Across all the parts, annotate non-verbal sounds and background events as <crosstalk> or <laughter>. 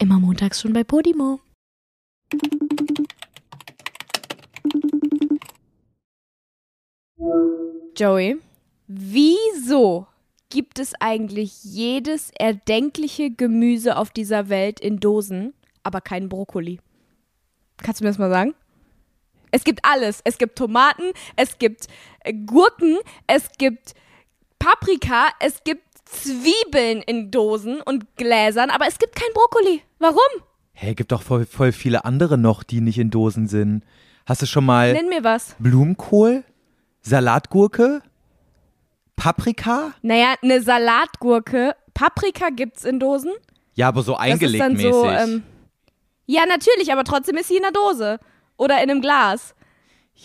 Immer montags schon bei Podimo. Joey, wieso gibt es eigentlich jedes erdenkliche Gemüse auf dieser Welt in Dosen, aber keinen Brokkoli? Kannst du mir das mal sagen? Es gibt alles. Es gibt Tomaten, es gibt Gurken, es gibt Paprika, es gibt Zwiebeln in Dosen und Gläsern, aber es gibt kein Brokkoli. Warum? Hey, gibt doch voll, voll viele andere noch, die nicht in Dosen sind. Hast du schon mal Nenn mir was. Blumenkohl, Salatgurke, Paprika? Naja, eine Salatgurke. Paprika gibt's in Dosen. Ja, aber so eingelegt mäßig. so. Ähm, ja, natürlich, aber trotzdem ist sie in einer Dose. Oder in einem Glas.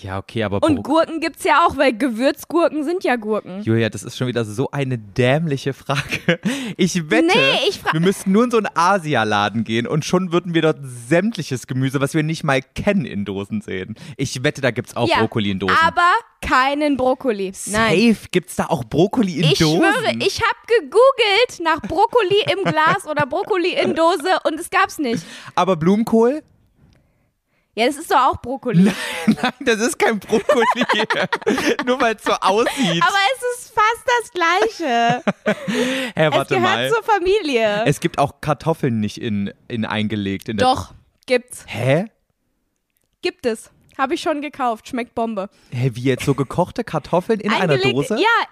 Ja, okay, aber Und Bro- Gurken gibt's ja auch, weil Gewürzgurken sind ja Gurken. Julia, das ist schon wieder so eine dämliche Frage. <laughs> Ich wette, Nee, ich wir müssten nur in so einen Asialaden gehen und schon würden wir dort sämtliches Gemüse, was wir nicht mal kennen, in Dosen sehen. Ich wette, da gibt's auch ja, Brokkoli in Dosen. Aber keinen Brokkoli. Nein. Safe gibt's da auch Brokkoli in Ich Dosen. schwöre, ich habe gegoogelt nach Brokkoli im Glas oder Brokkoli in Dose und es gab's nicht. aber Blumenkohl? Ja, das ist doch auch Brokkoli. Nein, das ist kein Brokkoli. <laughs> Nur weil es so aussieht. Aber es ist fast das Gleiche. <laughs> Hä, es warte gehört mal. zur Familie. Es gibt auch Kartoffeln nicht in, in eingelegt. In Doch, gibt's. Hä? Gibt es. Habe ich schon gekauft. Schmeckt Bombe. Hä, wie jetzt so gekochte Kartoffeln in einer Dose? Ja,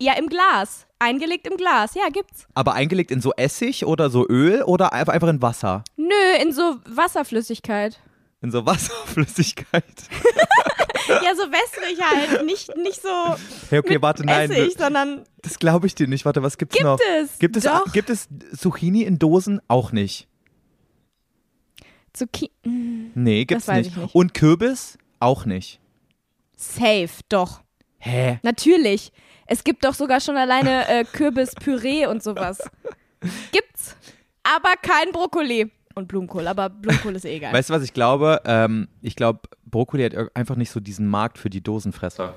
ja, im Glas. Eingelegt im Glas. Ja, gibt's. Aber eingelegt in so Essig oder so Öl oder einfach in Wasser? Nö, in so Wasserflüssigkeit. In so Wasserflüssigkeit. <laughs> ja, so wässrig halt. Nicht, nicht so Hey, okay, warte, nein. Essig, sondern Das glaube ich dir nicht. Warte, was gibt's Gibt noch? es, Gibt es, doch. gibt es Zucchini in Dosen? Auch nicht. Zucchini. Nee, gibt's nicht. ich nicht. Und Kürbis? Auch nicht. Safe, doch. Hä? Natürlich. Es gibt doch sogar schon alleine äh, Kürbispüree und sowas. <laughs> Gibt's. Aber kein Brokkoli. Und Blumenkohl, aber Blumenkohl ist eh egal. Weißt du, was ich glaube? Ähm, ich glaube, Brokkoli hat einfach nicht so diesen Markt für die Dosenfresser.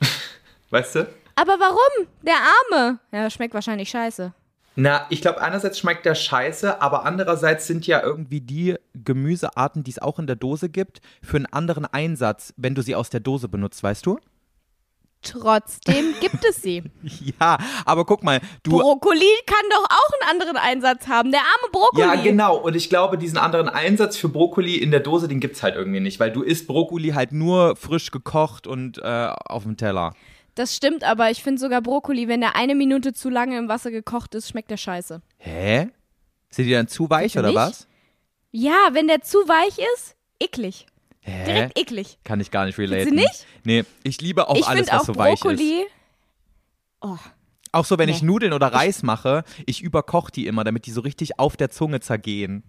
<laughs> weißt du? aber warum? Der Arme. Ja, schmeckt wahrscheinlich scheiße. Na, ich glaube, einerseits schmeckt der scheiße, aber andererseits sind ja irgendwie die Gemüsearten, die es auch in der Dose gibt, für einen anderen Einsatz, wenn du sie aus der Dose benutzt, weißt du? Trotzdem gibt es sie. <laughs> Ja, aber guck mal, du. Brokkoli kann doch auch einen anderen Einsatz haben. Der arme Brokkoli. Ja, genau. Und ich glaube, diesen anderen Einsatz für Brokkoli in der Dose, den gibt's halt irgendwie nicht, weil du isst Brokkoli halt nur frisch gekocht und äh, auf dem Teller. Das stimmt, aber ich finde sogar Brokkoli, wenn der eine Minute zu lange im Wasser gekocht ist, schmeckt der scheiße. Hä? Sind die dann zu weich oder was? Ja, wenn der zu weich ist, eklig. Hä? Direkt eklig. Kann ich gar nicht relaten. Du nicht? Nee, ich liebe auch ich alles, was auch so weich ist. Brokkoli. Oh, Auch so, wenn ich Nee. Nudeln oder Reis mache, ich überkoche die immer, damit die so richtig auf der Zunge zergehen.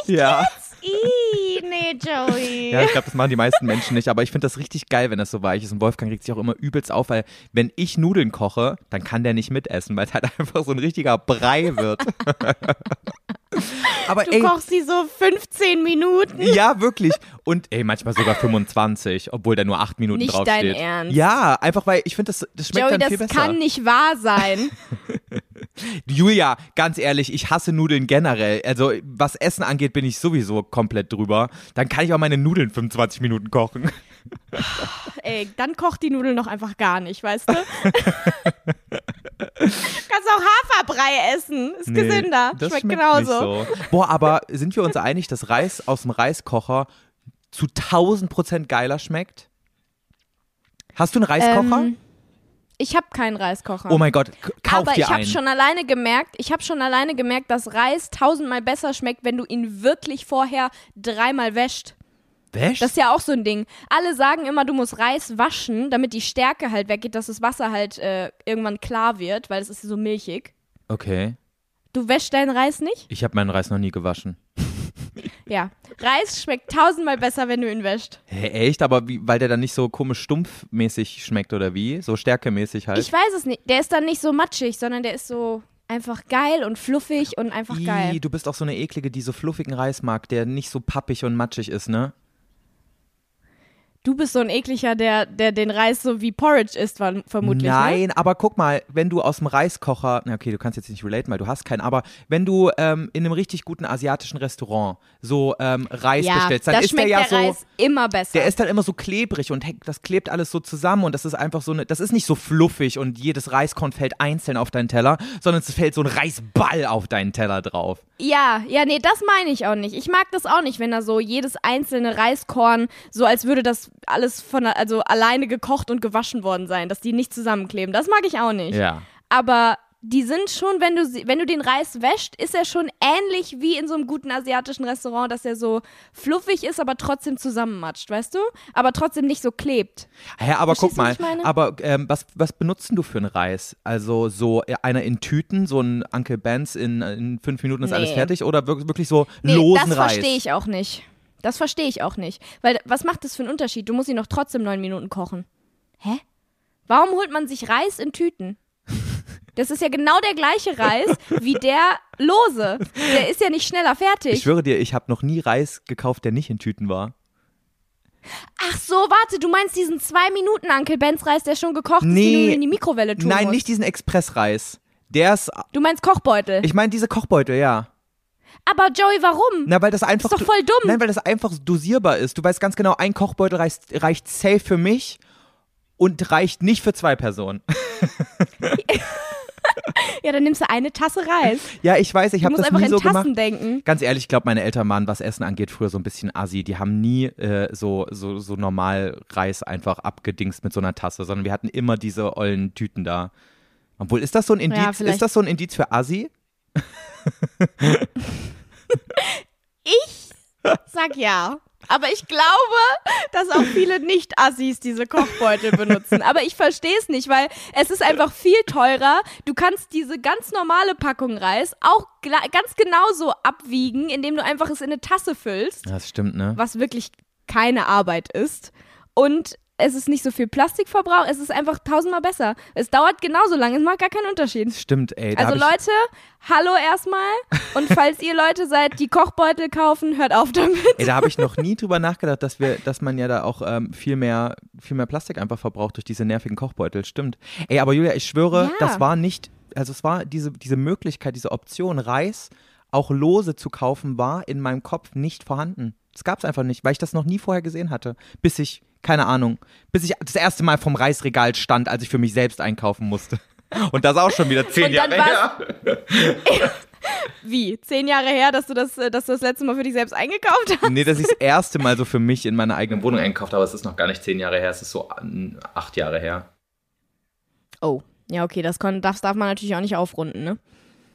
Echt? Ja. Ih, nee, Joey. <laughs> Ja, ich glaube, das machen die meisten Menschen nicht, aber ich finde das richtig geil, wenn das so weich ist. Und Wolfgang regt sich auch immer übelst auf, weil wenn ich Nudeln koche, dann kann der nicht mitessen, weil es halt <laughs> einfach so ein richtiger Brei wird. <laughs> aber Du ey, kochst sie so 15 Minuten. ja, wirklich. Und ey, manchmal sogar 25, obwohl da nur 8 Minuten Nicht draufsteht. dein Ernst. Ja, einfach weil ich finde, das, das schmeckt Joey, dann viel das besser. kann nicht wahr sein. Julia, ganz ehrlich, ich hasse Nudeln generell. Also, was Essen angeht, bin ich sowieso komplett drüber. Dann kann ich auch meine Nudeln 25 Minuten kochen. <laughs> Ey, dann kocht die Nudeln doch einfach gar nicht, weißt du? <laughs> Kannst auch Haferbrei essen. Ist Nee, gesünder. Schmeckt, schmeckt genauso. So. Boah, aber sind wir uns einig, dass Reis aus dem Reiskocher zu 1000 Prozent geiler schmeckt? Hast du einen Reiskocher? Ähm, ich habe keinen Reiskocher. oh mein Gott, kauf Aber dir ich habe einen. schon alleine gemerkt, ich habe schon alleine gemerkt, dass Reis tausendmal besser schmeckt, wenn du ihn wirklich vorher dreimal wäscht. Wäsch? Das ist ja auch so ein Ding. Alle sagen immer, du musst Reis waschen, damit die Stärke halt weggeht, dass das Wasser halt äh, irgendwann klar wird, weil es ist so milchig. okay. Du wäschst deinen Reis nicht? Ich habe meinen Reis noch nie gewaschen. Ja. Reis schmeckt tausendmal besser, wenn du ihn wäscht. Hä, echt? Aber wie, weil der dann nicht so komisch stumpfmäßig schmeckt oder wie? So stärkemäßig halt? Ich weiß es nicht. Der ist dann nicht so matschig, sondern der ist so einfach geil und fluffig und einfach Ih, geil. du bist auch so eine eklige, die so fluffigen Reis mag, der nicht so pappig und matschig ist, ne? Du bist so ein ekliger, der, der den Reis so wie Porridge isst, vermutlich. Ne? Nein, aber guck mal, wenn du aus dem Reiskocher, na okay, du kannst jetzt nicht relaten, weil du hast keinen, aber wenn du ähm, in einem richtig guten asiatischen Restaurant so ähm, Reis Ja, bestellst, dann da ist der schmeckt ja der so, Reis immer besser. der ist dann immer so klebrig und das klebt alles so zusammen und das ist einfach so eine, das ist nicht so fluffig und jedes Reiskorn fällt einzeln auf deinen Teller, sondern es fällt so ein Reisball auf deinen Teller drauf. Ja, ja, nee, das meine ich auch nicht. Ich mag das auch nicht, wenn da so jedes einzelne Reiskorn so als würde das alles von also alleine gekocht und gewaschen worden sein, dass die nicht zusammenkleben. Das mag ich auch nicht. Ja. Aber die sind schon, wenn du wenn du den Reis wäscht, ist er schon ähnlich wie in so einem guten asiatischen Restaurant, dass er so fluffig ist, aber trotzdem zusammenmatscht, weißt du? Aber trotzdem nicht so klebt. Ja, aber Verstehst guck mal, aber ähm, was, was benutzt denn du für einen Reis? Also so äh, einer in Tüten, so ein Uncle Ben's in, in fünf Minuten ist alles Nee. fertig oder wir- wirklich so Nee, losen das Reis? verstehe ich auch nicht. Das verstehe ich auch nicht. Weil was macht das für einen Unterschied? Du musst ihn noch trotzdem neun Minuten kochen. Hä? Warum holt man sich Reis in Tüten? Das ist ja genau der gleiche Reis wie der lose. Der ist ja nicht schneller fertig. Ich schwöre dir, ich habe noch nie Reis gekauft, der nicht in Tüten war. Ach so, warte, du meinst diesen zwei Minuten Uncle Ben's Reis, der schon gekocht ist, den Nee. du in die Mikrowelle tun Nein, musst. nicht diesen Expressreis. Der ist, Du meinst Kochbeutel. ich meine diese Kochbeutel, ja. Aber Joey, warum? Na, weil das einfach. ist doch voll dumm. Nein, weil das einfach dosierbar ist. Du weißt ganz genau, ein Kochbeutel reicht, reicht safe für mich und reicht nicht für zwei Personen. <laughs> Ja, dann nimmst du eine Tasse Reis. <laughs> Ja, ich weiß, ich habe das einfach nie in so Tassen gemacht. denken. Ganz ehrlich, ich glaube, meine Eltern waren, was Essen angeht, früher so ein bisschen assi. Die haben nie äh, so, so, so normal Reis einfach abgedingst mit so einer Tasse, sondern wir hatten immer diese ollen Tüten da. Obwohl, ist das so ein Ja, Indiz, vielleicht- ist das so ein Indiz für assi? <laughs> Sag ja. Aber ich glaube, dass auch viele Nicht-Assis diese Kochbeutel benutzen. Aber ich verstehe es nicht, weil es ist einfach viel teurer. Du kannst diese ganz normale Packung Reis auch ganz genauso abwiegen, indem du einfach es in eine Tasse füllst, Das stimmt, ne? was wirklich keine Arbeit ist. Und es ist nicht so viel Plastikverbrauch, es ist einfach tausendmal besser. Es dauert genauso lange, es macht gar keinen Unterschied. Stimmt, ey. Also Leute, hallo erstmal. Und falls ihr Leute seid, die Kochbeutel kaufen, hört auf damit. Ey, da habe ich noch nie drüber nachgedacht, dass wir, dass man ja da auch ähm, viel mehr, viel mehr Plastik einfach verbraucht durch diese nervigen Kochbeutel. Stimmt. Ey, aber Julia, ich schwöre, Ja. das war nicht, also es war diese, diese Möglichkeit, diese Option, Reis auch lose zu kaufen, war in meinem Kopf nicht vorhanden. Das gab es einfach nicht, weil ich das noch nie vorher gesehen hatte. Bis ich, keine Ahnung, bis ich das erste Mal vom Reisregal stand, als ich für mich selbst einkaufen musste. Und das auch schon wieder zehn Jahre her. <laughs> Wie? Zehn Jahre her, dass du das, äh, dass du das letzte Mal für dich selbst eingekauft hast? Nee, dass ich das erste Mal so für mich in meiner eigenen Wohnung einkauft habe, aber es ist noch gar nicht zehn Jahre her, es ist so acht Jahre her. Oh. Ja, okay, das, kon, das darf man natürlich auch nicht aufrunden, ne?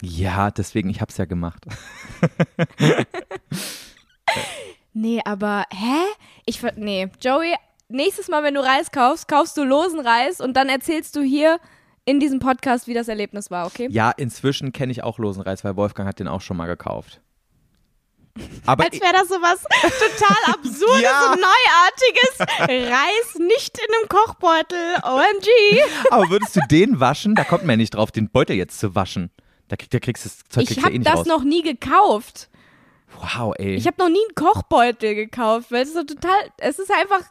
Ja, deswegen, ich hab's ja gemacht. <laughs> Nee, aber, hä? Ich, nee, Joey, nächstes Mal, wenn du Reis kaufst, kaufst du losen Reis und dann erzählst du hier in diesem Podcast, wie das Erlebnis war, okay? Ja, inzwischen kenne ich auch Losenreis, weil Wolfgang hat den auch schon mal gekauft. Aber Als wäre das so was total <laughs> Absurdes Ja. und Neuartiges. Reis nicht in einem Kochbeutel. OMG. Aber würdest du den waschen? Da kommt man ja nicht drauf, den Beutel jetzt zu waschen. Da, krieg, da kriegst du das Zeug Ich habe eh das raus. noch nie gekauft. wow, ey. Ich habe noch nie einen Kochbeutel gekauft, weil es ist so total, es ist einfach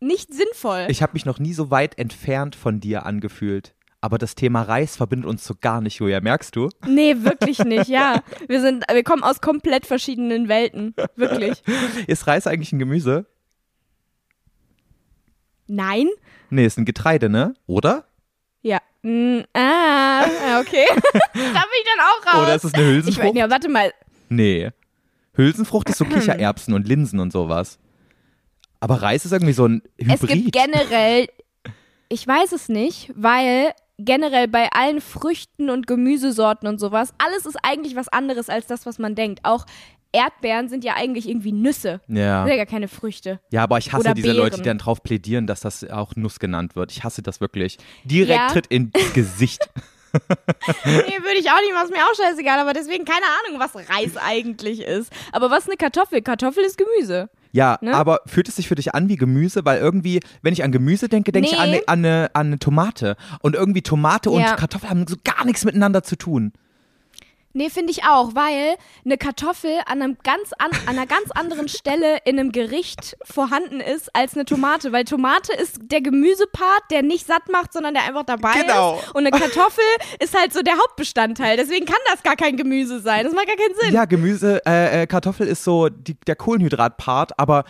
nicht sinnvoll. ich habe mich noch nie so weit entfernt von dir angefühlt. Aber das Thema Reis verbindet uns so gar nicht, Julia, merkst du? nee, wirklich <laughs> nicht, ja. Wir sind, wir kommen aus komplett verschiedenen Welten. Wirklich. <laughs> Ist Reis eigentlich ein Gemüse? Nein? Nee, ist ein Getreide, ne? Oder? Ja. Mm, ah, okay. <laughs> da bin ich dann auch raus. Oder ist es eine ich Hülsenfrucht? meine, ja, warte mal. Nee. Hülsenfrucht ist so <clears throat> Kichererbsen und Linsen und sowas. Aber Reis ist irgendwie so ein Hybrid. Es gibt generell, <laughs> ich weiß es nicht, weil generell bei allen Früchten und Gemüsesorten und sowas, alles ist eigentlich was anderes als das, was man denkt. Auch Erdbeeren sind ja eigentlich irgendwie Nüsse. ja. Sind ja gar keine Früchte. ja, aber ich hasse Oder diese Beeren. Leute, die dann drauf plädieren, dass das auch Nuss genannt wird. Ich hasse das wirklich. Direkt Ja. tritt ins <laughs> Gesicht. Nee, würde ich auch nicht, was mir auch scheißegal, aber deswegen keine Ahnung, was Reis eigentlich ist. Aber was ist eine Kartoffel? Kartoffel ist Gemüse. Ja, Ne? aber fühlt es sich für dich an wie Gemüse? Weil irgendwie, wenn ich an Gemüse denke, denke ich an Nee. eine, an, eine, an eine Tomate. Und irgendwie Tomate Ja. und Kartoffel haben so gar nichts miteinander zu tun. Nee, finde ich auch, weil eine Kartoffel an, einem ganz an, an einer ganz anderen Stelle in einem Gericht vorhanden ist als eine Tomate, weil Tomate ist der Gemüsepart, der nicht satt macht, sondern der einfach dabei Genau. ist. Und eine Kartoffel ist halt so der Hauptbestandteil. Deswegen kann das gar kein Gemüse sein. Das macht gar keinen Sinn. Ja, Gemüse, äh, äh, Kartoffel ist so die, der Kohlenhydratpart, aber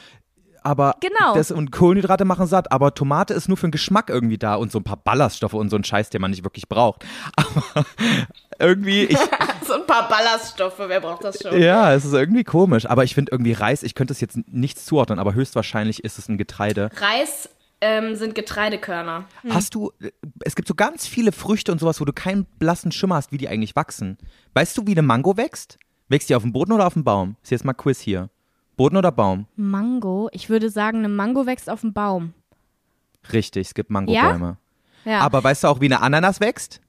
aber Genau. das und Kohlenhydrate machen satt, aber Tomate ist nur für den Geschmack irgendwie da und so ein paar Ballaststoffe und so ein Scheiß, den man nicht wirklich braucht. <laughs> Aber irgendwie, ich, <laughs> so ein paar Ballaststoffe, wer braucht das schon? ja, es ist irgendwie komisch. Aber ich finde irgendwie Reis, ich könnte es jetzt nichts zuordnen, aber höchstwahrscheinlich ist es ein Getreide. Reis ähm, sind Getreidekörner. Hast du, es gibt so ganz viele Früchte und sowas, wo du keinen blassen Schimmer hast, wie die eigentlich wachsen. Weißt du, wie eine Mango wächst? Wächst die auf dem Boden oder auf dem Baum? Ist jetzt mal Quiz hier. Boden oder Baum? Mango, ich würde sagen, eine Mango wächst auf dem Baum. Richtig, es gibt Mangobäume. Ja. Aber weißt du auch, wie eine Ananas wächst?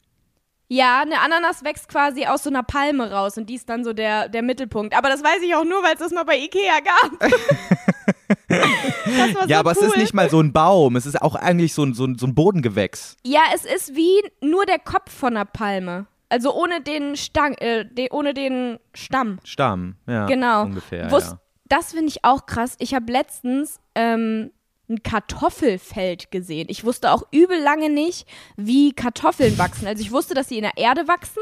Ja, eine Ananas wächst quasi aus so einer Palme raus und die ist dann so der, der Mittelpunkt. Aber das weiß ich auch nur, weil es das mal bei Ikea gab. <laughs> ja, so aber cool. es ist nicht mal so ein Baum. Es ist auch eigentlich so ein, so ein, so ein Bodengewächs. Ja, es ist wie nur der Kopf von einer Palme. Also ohne den Stang, äh, de, ohne den Stamm. Stamm, ja. Genau. Ungefähr, Wus- ja. Das finde ich auch krass. Ich habe letztens ähm, ein Kartoffelfeld gesehen. Ich wusste auch übel lange nicht, wie Kartoffeln wachsen. Also ich wusste, dass sie in der Erde wachsen,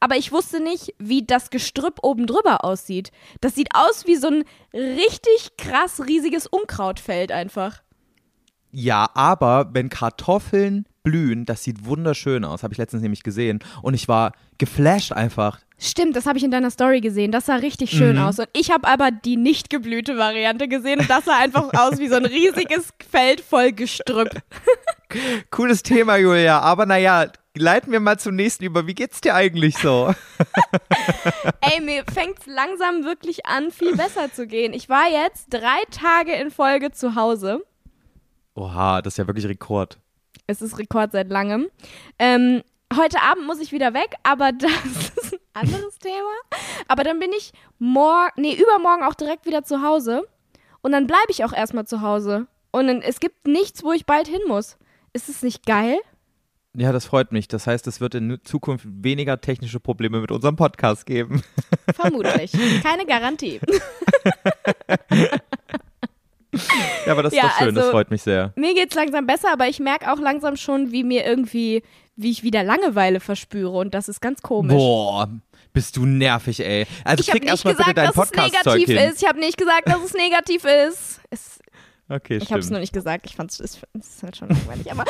aber ich wusste nicht, wie das Gestrüpp oben drüber aussieht. Das sieht aus wie so ein richtig krass riesiges Unkrautfeld einfach. Ja, aber wenn Kartoffeln blühen, das sieht wunderschön aus. Habe ich letztens nämlich gesehen. Und ich war geflasht einfach. Stimmt, das habe ich in deiner Story gesehen. Das sah richtig schön Mhm. aus. Und ich habe aber die nicht geblühte Variante gesehen und das sah einfach <laughs> aus wie so ein riesiges Feld voll Gestrüpp. <laughs> Cooles Thema, Julia. Aber naja, leiten wir mal zum nächsten über. Wie geht's dir eigentlich so? <laughs> Ey, mir fängt langsam wirklich an, viel besser zu gehen. Ich war jetzt drei Tage in Folge zu Hause. Oha, das ist ja wirklich Rekord. Es ist Rekord seit langem. Ähm, heute Abend muss ich wieder weg, aber das ist anderes Thema. Aber dann bin ich morgen, nee, übermorgen auch direkt wieder zu Hause. Und dann bleibe ich auch erstmal zu Hause. Und dann, es gibt nichts, wo ich bald hin muss. Ist es nicht geil? Ja, das freut mich. Das heißt, es wird in Zukunft weniger technische Probleme mit unserem Podcast geben. <laughs> Vermutlich. Keine Garantie. <laughs> Ja, aber das ist Ja, doch schön. das also- freut mich sehr. Mir geht's langsam besser, aber ich merke auch langsam schon, wie mir irgendwie, wie ich wieder Langeweile verspüre. Und das ist ganz komisch. Boah, bist du nervig, ey. Also Ich habe krieg nicht erstmal bitte gesagt, dein dass es negativ hin. ist. Ich habe nicht gesagt, dass es negativ ist. Es, <laughs> Okay, ich habe es nur nicht gesagt. Ich fand es ist halt schon langweilig, aber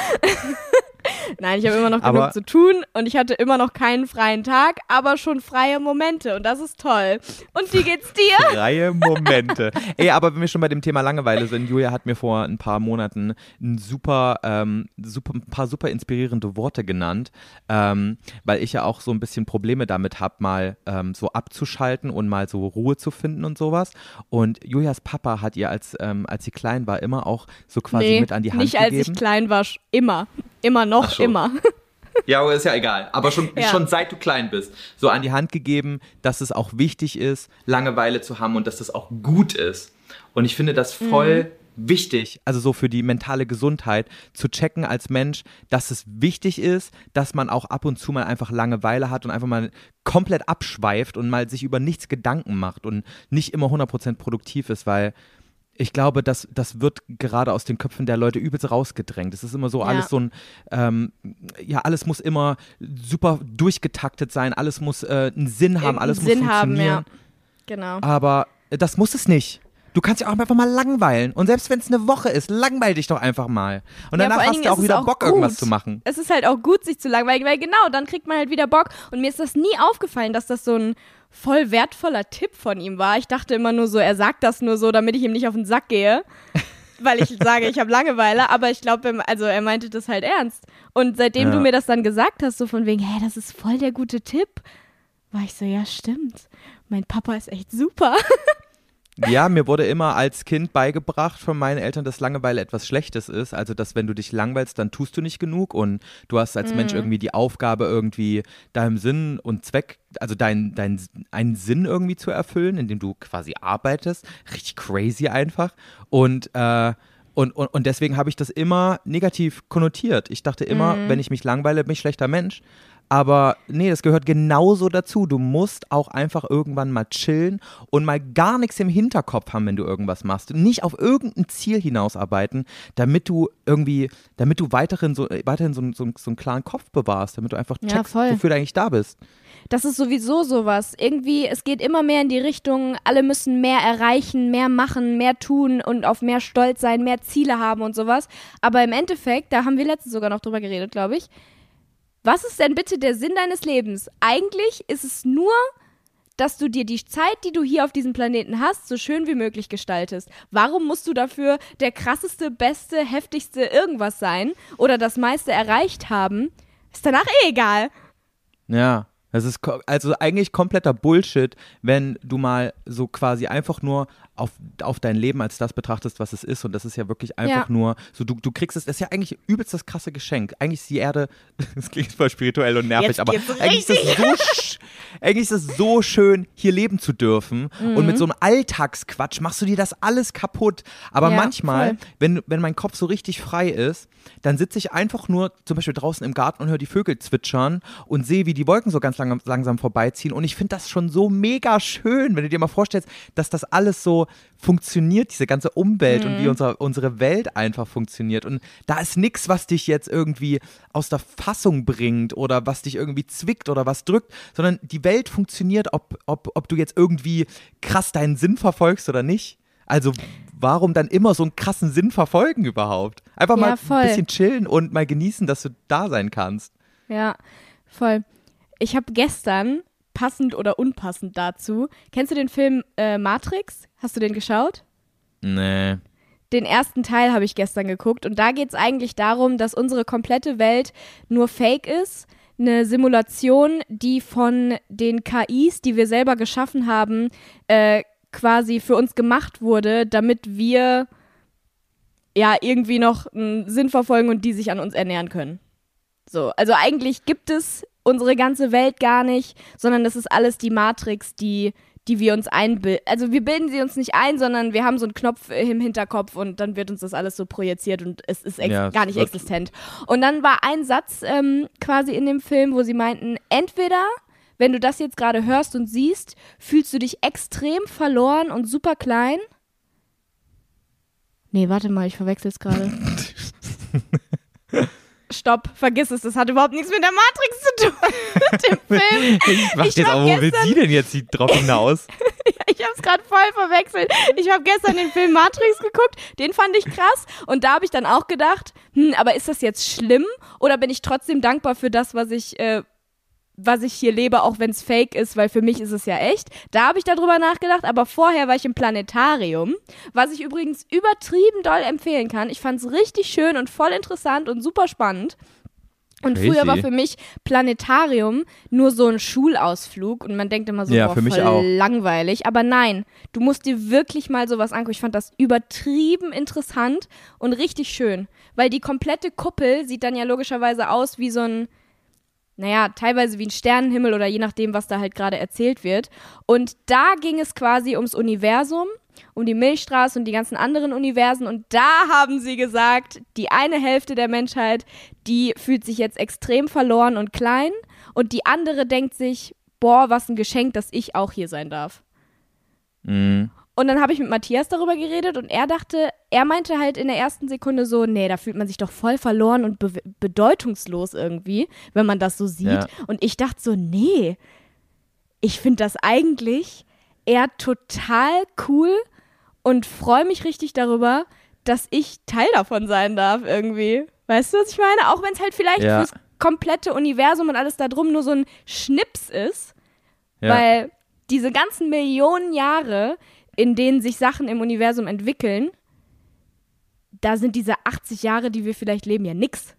<laughs> nein, ich habe immer noch Aber- genug zu tun und ich hatte immer noch keinen freien Tag, aber schon freie Momente und das ist toll. Und wie geht's dir? <laughs> Freie Momente. Ey, aber wenn wir schon bei dem Thema Langeweile sind, Julia hat mir vor ein paar Monaten ein super, ähm, super, ein paar super inspirierende Worte genannt, ähm, weil ich ja auch so ein bisschen Probleme damit habe, mal ähm, so abzuschalten und mal so Ruhe zu finden und sowas. Und Julias Papa hat ihr, als, ähm, als sie klein war, immer auch so quasi nee, mit an die Hand nicht als gegeben. ich klein war, immer. Immer noch, so. immer. Ja, aber ist ja egal. Aber schon, Ja. schon seit du klein bist, so an die Hand gegeben, dass es auch wichtig ist, Langeweile zu haben und dass das auch gut ist. Und ich finde das voll wichtig, also so für die mentale Gesundheit, zu checken als Mensch, dass es wichtig ist, dass man auch ab und zu mal einfach Langeweile hat und einfach mal komplett abschweift und mal sich über nichts Gedanken macht und nicht immer 100% produktiv ist, weil ich glaube, das, das wird gerade aus den Köpfen der Leute übelst rausgedrängt. Es ist immer so Ja. alles so ein, ähm, ja, alles muss immer super durchgetaktet sein, alles muss äh, einen Sinn haben, alles Sinn muss haben, funktionieren. ja. Genau. Aber äh, das muss es nicht. Du kannst ja auch einfach mal langweilen. Und selbst wenn es eine Woche ist, langweil dich doch einfach mal. Und Ja, danach hast du auch wieder auch Bock, gut. irgendwas zu machen. Es ist halt auch gut, sich zu langweilen, weil genau, dann kriegt man halt wieder Bock. Und mir ist das nie aufgefallen, dass das so ein voll wertvoller Tipp von ihm war. Ich dachte immer nur so, er sagt das nur so, damit ich ihm nicht auf den Sack gehe. <laughs> Weil ich sage, ich habe Langeweile, aber ich glaube, also er meinte das halt ernst. Und seitdem Ja. du mir das dann gesagt hast, so von wegen, hä, das ist voll der gute Tipp, war ich so, ja, stimmt. Mein Papa ist echt super. <laughs> Ja, mir wurde immer als Kind beigebracht von meinen Eltern, dass Langeweile etwas Schlechtes ist. Also, dass wenn du dich langweilst, dann tust du nicht genug und du hast als Mhm. Mensch irgendwie die Aufgabe, irgendwie deinem Sinn und Zweck, also dein, dein, einen Sinn irgendwie zu erfüllen, indem du quasi arbeitest. Richtig crazy einfach. Und, äh, und, und, und deswegen habe ich das immer negativ konnotiert. Ich dachte immer, Mhm. wenn ich mich langweile, bin ich schlechter Mensch. Aber nee, das gehört genauso dazu. Du musst auch einfach irgendwann mal chillen und mal gar nichts im Hinterkopf haben, wenn du irgendwas machst. Nicht auf irgendein Ziel hinausarbeiten, damit du irgendwie, damit du weiterhin so, weiterhin so, so, so einen klaren Kopf bewahrst, damit du einfach Ja, checkst, voll. wofür du eigentlich da bist. Das ist sowieso sowas. Irgendwie, es geht immer mehr in die Richtung, alle müssen mehr erreichen, mehr machen, mehr tun und auf mehr stolz sein, mehr Ziele haben und sowas. Aber im Endeffekt, da haben wir letztens sogar noch drüber geredet, glaube ich. Was ist denn bitte der Sinn deines Lebens? Eigentlich ist es nur, dass du dir die Zeit, die du hier auf diesem Planeten hast, so schön wie möglich gestaltest. Warum musst du dafür der krasseste, beste, heftigste irgendwas sein oder das meiste erreicht haben? Ist danach eh egal. Ja. Das ist also eigentlich kompletter Bullshit, wenn du mal so quasi einfach nur auf, auf dein Leben als das betrachtest, was es ist. Und das ist ja wirklich einfach Ja. nur, so du, du kriegst es, das ist ja eigentlich übelst das krasse Geschenk. Eigentlich ist die Erde, <laughs> das klingt voll spirituell und nervig, Jetzt aber eigentlich ist, so, eigentlich ist es so schön, hier leben zu dürfen. Und Mhm. mit so einem Alltagsquatsch machst du dir das alles kaputt. Aber Ja, manchmal, voll. wenn, wenn mein Kopf so richtig frei ist, dann sitze ich einfach nur zum Beispiel draußen im Garten und höre die Vögel zwitschern und sehe, wie die Wolken so ganz lang, langsam vorbeiziehen. Und ich finde das schon so mega schön, wenn du dir mal vorstellst, dass das alles so funktioniert, diese ganze Umwelt und wie unser, unsere Welt einfach funktioniert. Und da ist nichts, was dich jetzt irgendwie aus der Fassung bringt oder was dich irgendwie zwickt oder was drückt, sondern die Welt funktioniert, ob, ob, ob du jetzt irgendwie krass deinen Sinn verfolgst oder nicht. Also warum dann immer so einen krassen Sinn verfolgen überhaupt? Einfach Ja, mal voll. ein bisschen chillen und mal genießen, dass du da sein kannst. Ja, voll. Ich habe gestern, passend oder unpassend dazu, kennst du den Film äh, Matrix? Hast du den geschaut? Nee. Den ersten Teil habe ich gestern geguckt und da geht es eigentlich darum, dass unsere komplette Welt nur Fake ist. Eine Simulation, die von den KIs, die wir selber geschaffen haben, äh, quasi für uns gemacht wurde, damit wir ja irgendwie noch einen Sinn verfolgen und die sich an uns ernähren können. So, also eigentlich gibt es unsere ganze Welt gar nicht, sondern das ist alles die Matrix, die, die wir uns einbilden. Also wir bilden sie uns nicht ein, sondern wir haben so einen Knopf im Hinterkopf und dann wird uns das alles so projiziert und es ist Ja, gar nicht existent. Und dann war ein Satz ähm, quasi in dem Film, wo sie meinten, entweder wenn du das jetzt gerade hörst und siehst, fühlst du dich extrem verloren und super klein. Nee, warte mal, ich verwechsel es gerade. <laughs> Stopp, vergiss es, das hat überhaupt nichts mit der Matrix zu tun. <laughs> mit dem <laughs> Film. Ich mach Ich jetzt aber, wo will sie denn jetzt die drauf hinaus? Ich habe es gerade voll verwechselt. Ich habe gestern den Film Matrix geguckt, den fand ich krass und da habe ich dann auch gedacht, hm, aber ist das jetzt schlimm oder bin ich trotzdem dankbar für das, was ich äh, was ich hier lebe, auch wenn es fake ist, weil für mich ist es ja echt. Da habe ich darüber nachgedacht, aber vorher war ich im Planetarium, was ich übrigens übertrieben doll empfehlen kann. Ich fand es richtig schön und voll interessant und super spannend. Und Crazy. früher war für mich Planetarium nur so ein Schulausflug und man denkt immer so, Ja, boah, für mich voll auch. langweilig. Aber nein, du musst dir wirklich mal sowas angucken. Ich fand das übertrieben interessant und richtig schön, weil die komplette Kuppel sieht dann ja logischerweise aus wie so ein naja, teilweise wie ein Sternenhimmel oder je nachdem, was da halt gerade erzählt wird. Und da ging es quasi ums Universum, um die Milchstraße und die ganzen anderen Universen. Und da haben sie gesagt, die eine Hälfte der Menschheit, die fühlt sich jetzt extrem verloren und klein. Und die andere denkt sich, boah, was ein Geschenk, dass ich auch hier sein darf. Mhm. Und dann habe ich mit Matthias darüber geredet und er dachte, er meinte halt in der ersten Sekunde so, nee, da fühlt man sich doch voll verloren und be bedeutungslos irgendwie, wenn man das so sieht. Ja. Und ich dachte so, nee, ich finde das eigentlich eher total cool und freue mich richtig darüber, dass ich Teil davon sein darf irgendwie. Weißt du, was ich meine? Auch wenn es halt vielleicht Ja. fürs komplette Universum und alles da drum nur so ein Schnips ist. Ja. Weil diese ganzen Millionen Jahre, in denen sich Sachen im Universum entwickeln, da sind diese 80 Jahre, die wir vielleicht leben, ja nix.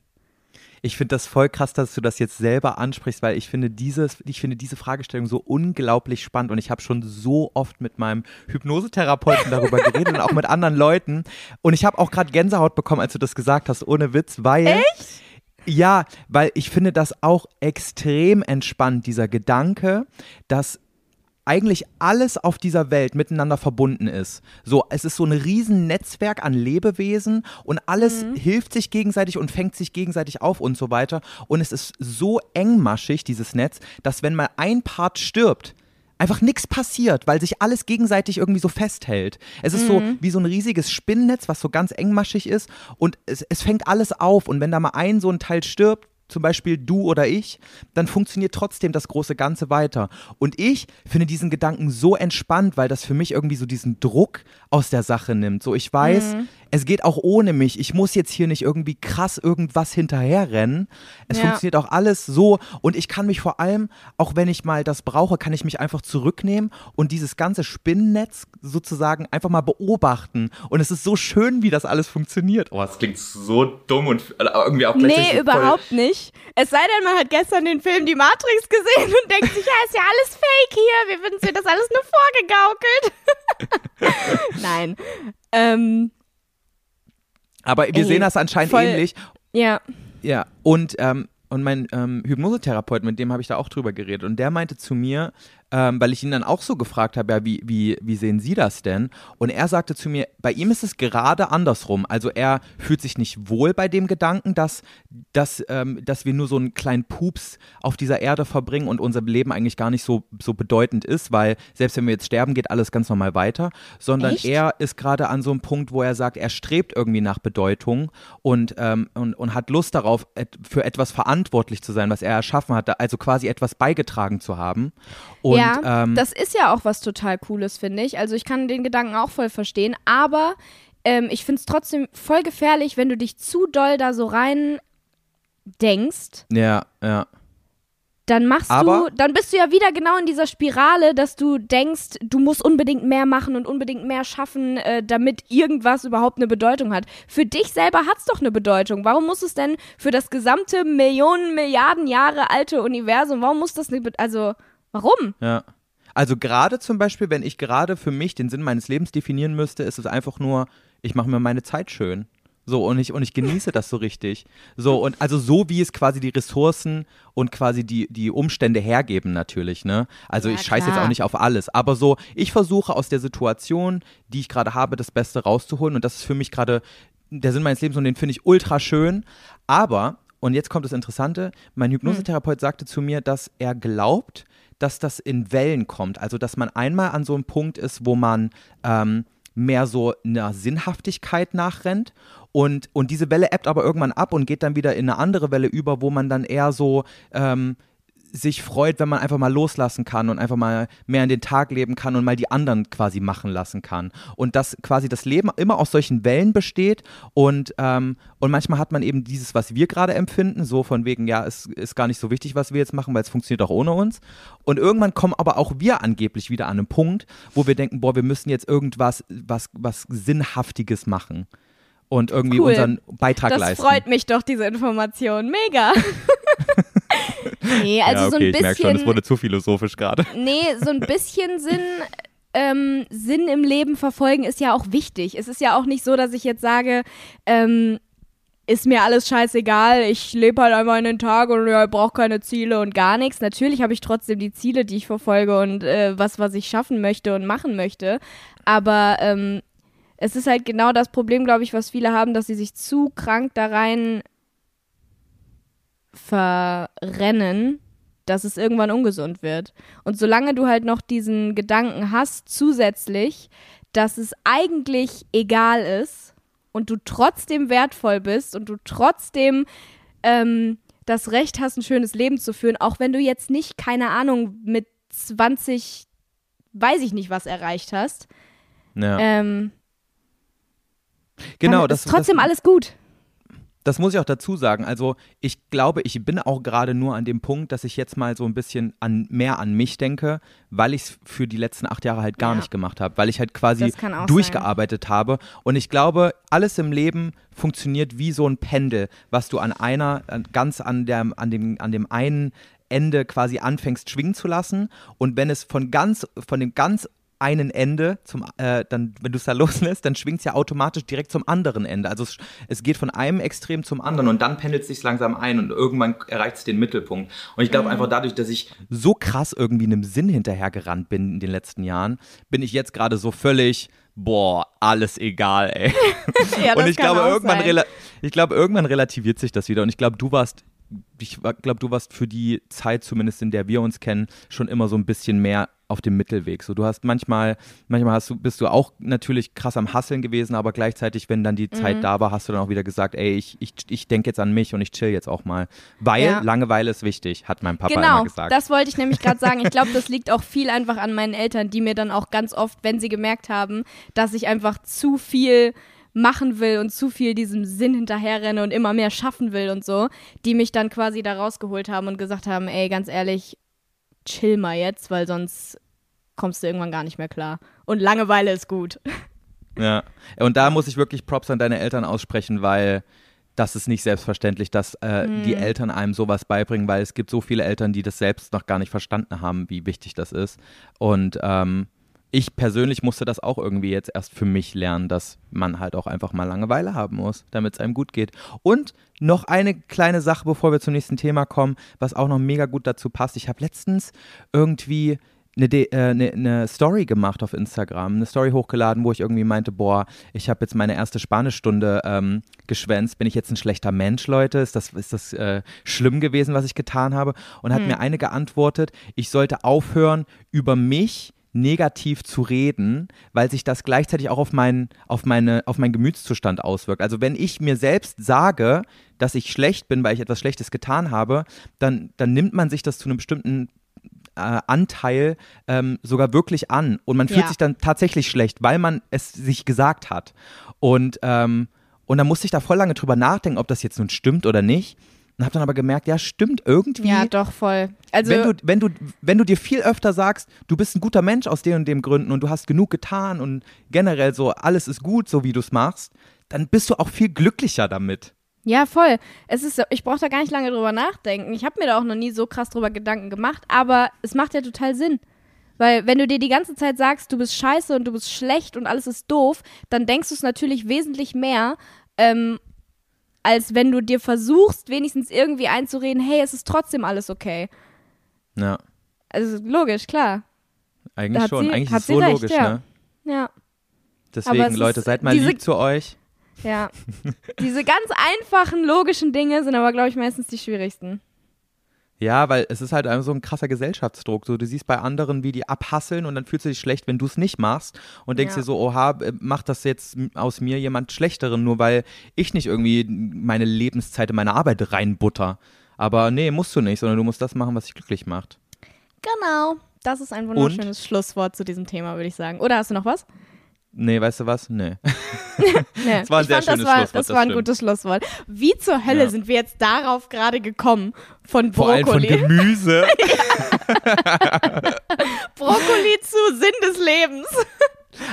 Ich finde das voll krass, dass du das jetzt selber ansprichst, weil ich finde, dieses, ich finde diese Fragestellung so unglaublich spannend und ich habe schon so oft mit meinem Hypnosetherapeuten darüber <laughs> geredet und auch mit anderen Leuten. Und ich habe auch gerade Gänsehaut bekommen, als du das gesagt hast, ohne Witz, weil. Echt? Ja, weil ich finde das auch extrem entspannt, dieser Gedanke, dass eigentlich alles auf dieser Welt miteinander verbunden ist. So, es ist so ein riesen Netzwerk an Lebewesen und alles mhm. hilft sich gegenseitig und fängt sich gegenseitig auf und so weiter. Und es ist so engmaschig, dieses Netz, dass wenn mal ein Part stirbt, einfach nichts passiert, weil sich alles gegenseitig irgendwie so festhält. Es ist mhm. so wie so ein riesiges Spinnennetz, was so ganz engmaschig ist und es, es fängt alles auf und wenn da mal ein so ein Teil stirbt, zum Beispiel du oder ich, dann funktioniert trotzdem das große Ganze weiter. Und ich finde diesen Gedanken so entspannt, weil das für mich irgendwie so diesen Druck aus der Sache nimmt. So, ich weiß, mhm es geht auch ohne mich. Ich muss jetzt hier nicht irgendwie krass irgendwas hinterherrennen. Es ja. funktioniert auch alles so und ich kann mich vor allem, auch wenn ich mal das brauche, kann ich mich einfach zurücknehmen und dieses ganze Spinnennetz sozusagen einfach mal beobachten. Und es ist so schön, wie das alles funktioniert. Oh, es klingt so dumm und irgendwie auch gleichzeitig Nee, so überhaupt nicht. Es sei denn, man hat gestern den Film Die Matrix gesehen und denkt sich, ja, ist ja alles fake hier. Wir finden uns das alles nur vorgegaukelt. <laughs> Nein. Ähm, aber wir Ey, sehen das anscheinend voll, ähnlich. Ja. Ja, und, ähm, und mein ähm, Hypnosetherapeut, mit dem habe ich da auch drüber geredet, und der meinte zu mir, ähm, weil ich ihn dann auch so gefragt habe, ja, wie, wie, wie sehen Sie das denn? Und er sagte zu mir, bei ihm ist es gerade andersrum. Also er fühlt sich nicht wohl bei dem Gedanken, dass, dass, ähm, dass wir nur so einen kleinen Pups auf dieser Erde verbringen und unser Leben eigentlich gar nicht so, so bedeutend ist, weil selbst wenn wir jetzt sterben, geht alles ganz normal weiter, sondern Echt? er ist gerade an so einem Punkt, wo er sagt, er strebt irgendwie nach Bedeutung und, ähm, und, und hat Lust darauf, für etwas verantwortlich zu sein, was er erschaffen hat, also quasi etwas beigetragen zu haben. Und ja, ähm, das ist ja auch was total Cooles, finde ich. Also ich kann den Gedanken auch voll verstehen, aber ähm, ich finde es trotzdem voll gefährlich, wenn du dich zu doll da so rein denkst. Ja, ja. Dann machst aber du, dann bist du ja wieder genau in dieser Spirale, dass du denkst, du musst unbedingt mehr machen und unbedingt mehr schaffen, äh, damit irgendwas überhaupt eine Bedeutung hat. Für dich selber hat es doch eine Bedeutung. Warum muss es denn für das gesamte Millionen, Milliarden Jahre alte Universum, warum muss das nicht, also Warum? Ja. Also gerade zum Beispiel, wenn ich gerade für mich den Sinn meines Lebens definieren müsste, ist es einfach nur, ich mache mir meine Zeit schön. So, und ich, und ich genieße das so richtig. So, und also so, wie es quasi die Ressourcen und quasi die, die Umstände hergeben, natürlich, ne? Also ja, ich scheiße jetzt auch nicht auf alles. Aber so, ich versuche aus der Situation, die ich gerade habe, das Beste rauszuholen. Und das ist für mich gerade der Sinn meines Lebens und den finde ich ultra schön. Aber, und jetzt kommt das Interessante, mein Hypnosetherapeut hm. sagte zu mir, dass er glaubt, dass das in Wellen kommt. Also, dass man einmal an so einem Punkt ist, wo man ähm, mehr so einer Sinnhaftigkeit nachrennt und, und diese Welle ebbt aber irgendwann ab und geht dann wieder in eine andere Welle über, wo man dann eher so ähm, sich freut, wenn man einfach mal loslassen kann und einfach mal mehr in den Tag leben kann und mal die anderen quasi machen lassen kann. Und dass quasi das Leben immer aus solchen Wellen besteht und, ähm, und manchmal hat man eben dieses, was wir gerade empfinden, so von wegen, ja, es ist gar nicht so wichtig, was wir jetzt machen, weil es funktioniert auch ohne uns. Und irgendwann kommen aber auch wir angeblich wieder an einen Punkt, wo wir denken, boah, wir müssen jetzt irgendwas, was, was Sinnhaftiges machen und irgendwie cool. unseren Beitrag das leisten. Das freut mich doch, diese Information. Mega. <laughs> Nee, also ja, okay, so ein bisschen. Ich merke schon, es wurde zu philosophisch gerade. Nee, so ein bisschen Sinn. Ähm, Sinn im Leben verfolgen ist ja auch wichtig. Es ist ja auch nicht so, dass ich jetzt sage, ähm, ist mir alles scheißegal, ich lebe halt einmal in den Tag und ja, brauche keine Ziele und gar nichts. Natürlich habe ich trotzdem die Ziele, die ich verfolge und äh, was, was ich schaffen möchte und machen möchte. Aber ähm, es ist halt genau das Problem, glaube ich, was viele haben, dass sie sich zu krank da rein verrennen, dass es irgendwann ungesund wird. Und solange du halt noch diesen Gedanken hast, zusätzlich, dass es eigentlich egal ist und du trotzdem wertvoll bist und du trotzdem ähm, das Recht hast, ein schönes Leben zu führen, auch wenn du jetzt nicht, keine Ahnung, mit 20, weiß ich nicht, was erreicht hast. Ja. Ähm, genau, das ist trotzdem das, alles gut das muss ich auch dazu sagen. Also ich glaube, ich bin auch gerade nur an dem Punkt, dass ich jetzt mal so ein bisschen an, mehr an mich denke, weil ich es für die letzten acht Jahre halt gar ja. nicht gemacht habe, weil ich halt quasi durchgearbeitet sein. habe. Und ich glaube, alles im Leben funktioniert wie so ein Pendel, was du an einer, ganz an, der, an, dem, an dem einen Ende quasi anfängst schwingen zu lassen. Und wenn es von ganz, von dem ganz einen Ende, zum, äh, dann, wenn du es da <laughs> loslässt, dann schwingt es ja automatisch direkt zum anderen Ende. Also es, es geht von einem Extrem zum anderen und dann pendelt es sich langsam ein und irgendwann erreicht es den Mittelpunkt. Und ich glaube Mhm. einfach dadurch, dass ich so krass irgendwie einem Sinn hinterhergerannt bin in den letzten Jahren, bin ich jetzt gerade so völlig, boah, alles egal, ey. <laughs> Ja, und ich glaube, irgendwann, ich glaube, irgendwann relativiert sich das wieder. Und ich glaube, du warst, ich glaube, du warst für die Zeit, zumindest in der wir uns kennen, schon immer so ein bisschen mehr auf dem Mittelweg. So, du hast manchmal, manchmal hast du, bist du auch natürlich krass am Hasseln gewesen, aber gleichzeitig, wenn dann die Mhm. Zeit da war, hast du dann auch wieder gesagt, ey, ich, ich, ich denke jetzt an mich und ich chill jetzt auch mal. Weil Ja. Langeweile ist wichtig, hat mein Papa genau, immer gesagt. das wollte ich nämlich gerade sagen. Ich glaube, <laughs> das liegt auch viel einfach an meinen Eltern, die mir dann auch ganz oft, wenn sie gemerkt haben, dass ich einfach zu viel machen will und zu viel diesem Sinn hinterherrenne und immer mehr schaffen will und so, die mich dann quasi da rausgeholt haben und gesagt haben, ey, ganz ehrlich, chill mal jetzt, weil sonst kommst du irgendwann gar nicht mehr klar. Und Langeweile ist gut. <laughs> Ja. Und da muss ich wirklich Props an deine Eltern aussprechen, weil das ist nicht selbstverständlich, dass äh, die Mhm. Eltern einem sowas beibringen, weil es gibt so viele Eltern, die das selbst noch gar nicht verstanden haben, wie wichtig das ist. Und ähm, ich persönlich musste das auch irgendwie jetzt erst für mich lernen, dass man halt auch einfach mal Langeweile haben muss, damit es einem gut geht. Und noch eine kleine Sache, bevor wir zum nächsten Thema kommen, was auch noch mega gut dazu passt. Ich habe letztens irgendwie eine, De- äh, eine, eine Story gemacht auf Instagram, eine Story hochgeladen, wo ich irgendwie meinte, boah, ich habe jetzt meine erste Spanischstunde ähm, geschwänzt. Bin ich jetzt ein schlechter Mensch, Leute? Ist das, ist das äh, schlimm gewesen, was ich getan habe? Und hat mir eine geantwortet, ich sollte aufhören, über mich negativ zu reden, weil sich das gleichzeitig auch auf, mein, auf, meine, auf meinen Gemütszustand auswirkt. Also wenn ich mir selbst sage, dass ich schlecht bin, weil ich etwas Schlechtes getan habe, dann, dann nimmt man sich das zu einem bestimmten äh, Anteil ähm, sogar wirklich an. Und man fühlt Ja. sich dann tatsächlich schlecht, weil man es sich gesagt hat. Und, ähm, und dann musste ich da voll lange drüber nachdenken, ob das jetzt nun stimmt oder nicht. Und habe dann aber gemerkt, ja, stimmt irgendwie. Ja, doch, voll. Also, wenn, du, wenn, du, wenn du dir viel öfter sagst, du bist ein guter Mensch aus den und dem Gründen und du hast genug getan und generell so, alles ist gut, so wie du es machst, dann bist du auch viel glücklicher damit. Ja, voll. Es ist, ich brauche da gar nicht lange drüber nachdenken. Ich habe mir da auch noch nie so krass drüber Gedanken gemacht, aber es macht ja total Sinn. Weil wenn du dir die ganze Zeit sagst, du bist scheiße und du bist schlecht und alles ist doof, dann denkst du es natürlich wesentlich mehr, ähm, als wenn du dir versuchst, wenigstens irgendwie einzureden, hey, es ist trotzdem alles okay. Ja, Also logisch, klar. eigentlich schon. sie- eigentlich hat ist es so recht, logisch, ja. ne? Ja, Deswegen, es Leute, seid mal diese- lieb zu euch. ja. <laughs> Diese ganz einfachen, logischen Dinge sind aber, glaube ich, meistens die schwierigsten. Ja, weil es ist halt einfach so ein krasser Gesellschaftsdruck. So, du siehst bei anderen, wie die abhasseln und dann fühlst du dich schlecht, wenn du es nicht machst und denkst Ja. dir so, oha, äh, macht das jetzt aus mir jemand Schlechteren, nur weil ich nicht irgendwie meine Lebenszeit in meine Arbeit reinbutter. Aber nee, musst du nicht, sondern du musst das machen, was dich glücklich macht. Genau. Das ist ein wunderschönes Schlusswort zu diesem Thema, würde ich sagen. Oder hast du noch was? Nee, weißt du was? Nee. <laughs> Nee. Das war ein ich sehr fand, das schönes war, Schlusswort, Das das war ein stimmt. gutes Schlusswort. Wie zur Hölle Ja. sind wir jetzt darauf gerade gekommen? Von Vor allem von Brokkoli. Gemüse. <laughs> Brokkoli zu Sinn des Lebens.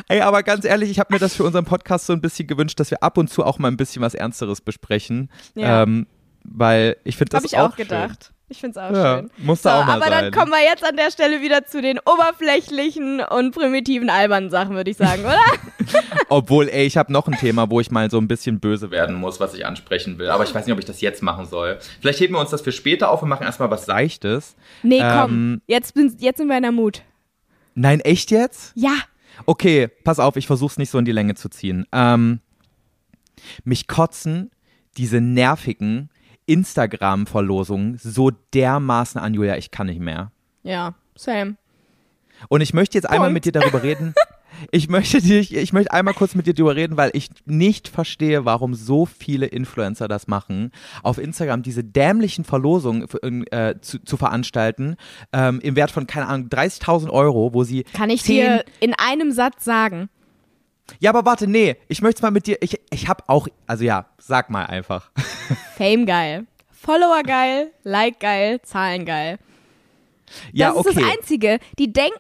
Ey, aber ganz ehrlich, ich habe mir das für unseren Podcast so ein bisschen gewünscht, dass wir ab und zu auch mal ein bisschen was Ernsteres besprechen. Ja. Ähm, weil ich finde das Habe ich auch schön. gedacht. Ich finde es auch Ja, schön. musste So, auch mal aber sein. dann kommen wir jetzt an der Stelle wieder zu den oberflächlichen und primitiven albernen Sachen, würde ich sagen, oder? <laughs> Obwohl, ey, ich habe noch ein Thema, wo ich mal so ein bisschen böse werden muss, was ich ansprechen will. Aber ich weiß nicht, ob ich das jetzt machen soll. Vielleicht heben wir uns das für später auf und machen erstmal was Seichtes. Nee, komm. Ähm, Jetzt, bin, jetzt sind wir in der Mut. Nein, echt jetzt? Ja. Okay, pass auf, ich versuch's nicht so in die Länge zu ziehen. Ähm, mich kotzen diese nervigen Instagram-Verlosungen so dermaßen an, Julia, ich kann nicht mehr. Ja, same. Und ich möchte jetzt einmal Punkt. mit dir darüber reden. <laughs> Ich möchte, dich, ich möchte einmal kurz mit dir darüber reden, weil ich nicht verstehe, warum so viele Influencer das machen, auf Instagram diese dämlichen Verlosungen äh, zu, zu veranstalten, ähm, im Wert von, keine Ahnung, 30.000 Euro, wo sie Kann ich dir in einem Satz sagen. Ja, aber warte, nee, ich möchte mal mit dir, ich, ich habe auch, also ja, sag mal einfach. Fame geil. Follower geil, Like geil, Zahlen geil. Ja, das okay. ist das Einzige. Die denken,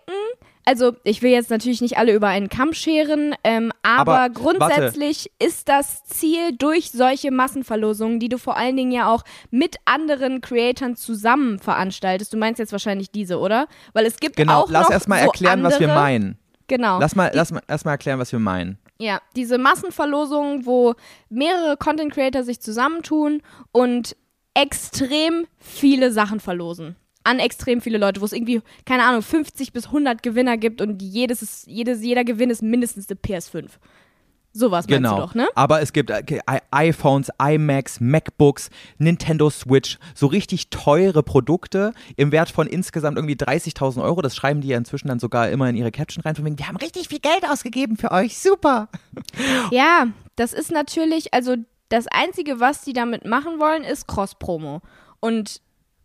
also ich will jetzt natürlich nicht alle über einen Kamm scheren, ähm, aber, Aber, grundsätzlich ist das Ziel durch solche Massenverlosungen, die du vor allen Dingen ja auch mit anderen Creatoren zusammen veranstaltest. Du meinst jetzt wahrscheinlich diese, oder? Weil es gibt Genau, auch lass erstmal so erklären, was wir andere- meinen. Genau. Lass mal, lass mal erstmal erklären, was wir meinen. Ja, diese Massenverlosungen, wo mehrere Content Creator sich zusammentun und extrem viele Sachen verlosen. An extrem viele Leute, wo es irgendwie, keine Ahnung, 50 bis 100 Gewinner gibt und jedes ist, jedes, jeder Gewinn ist mindestens eine PS5. Sowas meinst Genau. du doch, ne? Aber es gibt iPhones, iMacs, MacBooks, Nintendo Switch, so richtig teure Produkte im Wert von insgesamt irgendwie 30.000 Euro. Das schreiben die ja inzwischen dann sogar immer in ihre Caption rein, von wegen, wir haben richtig viel Geld ausgegeben für euch, super. Ja, das ist natürlich, also das Einzige, was die damit machen wollen, ist Cross-Promo. Und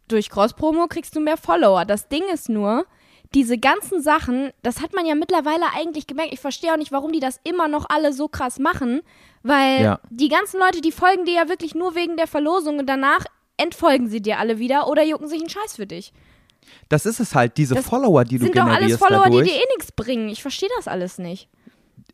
durch Cross-Promo kriegst du mehr Follower. Das Ding ist nur, diese ganzen Sachen, das hat man ja mittlerweile eigentlich gemerkt. Ich verstehe auch nicht, warum die das immer noch alle so krass machen, weil Ja. die ganzen Leute, die folgen dir ja wirklich nur wegen der Verlosung und danach entfolgen sie dir alle wieder oder jucken sich einen Scheiß für dich. Das ist es halt, diese Das Follower, die du Sind doch alles generierst Follower, dadurch. die dir eh nichts bringen. Ich verstehe das alles nicht.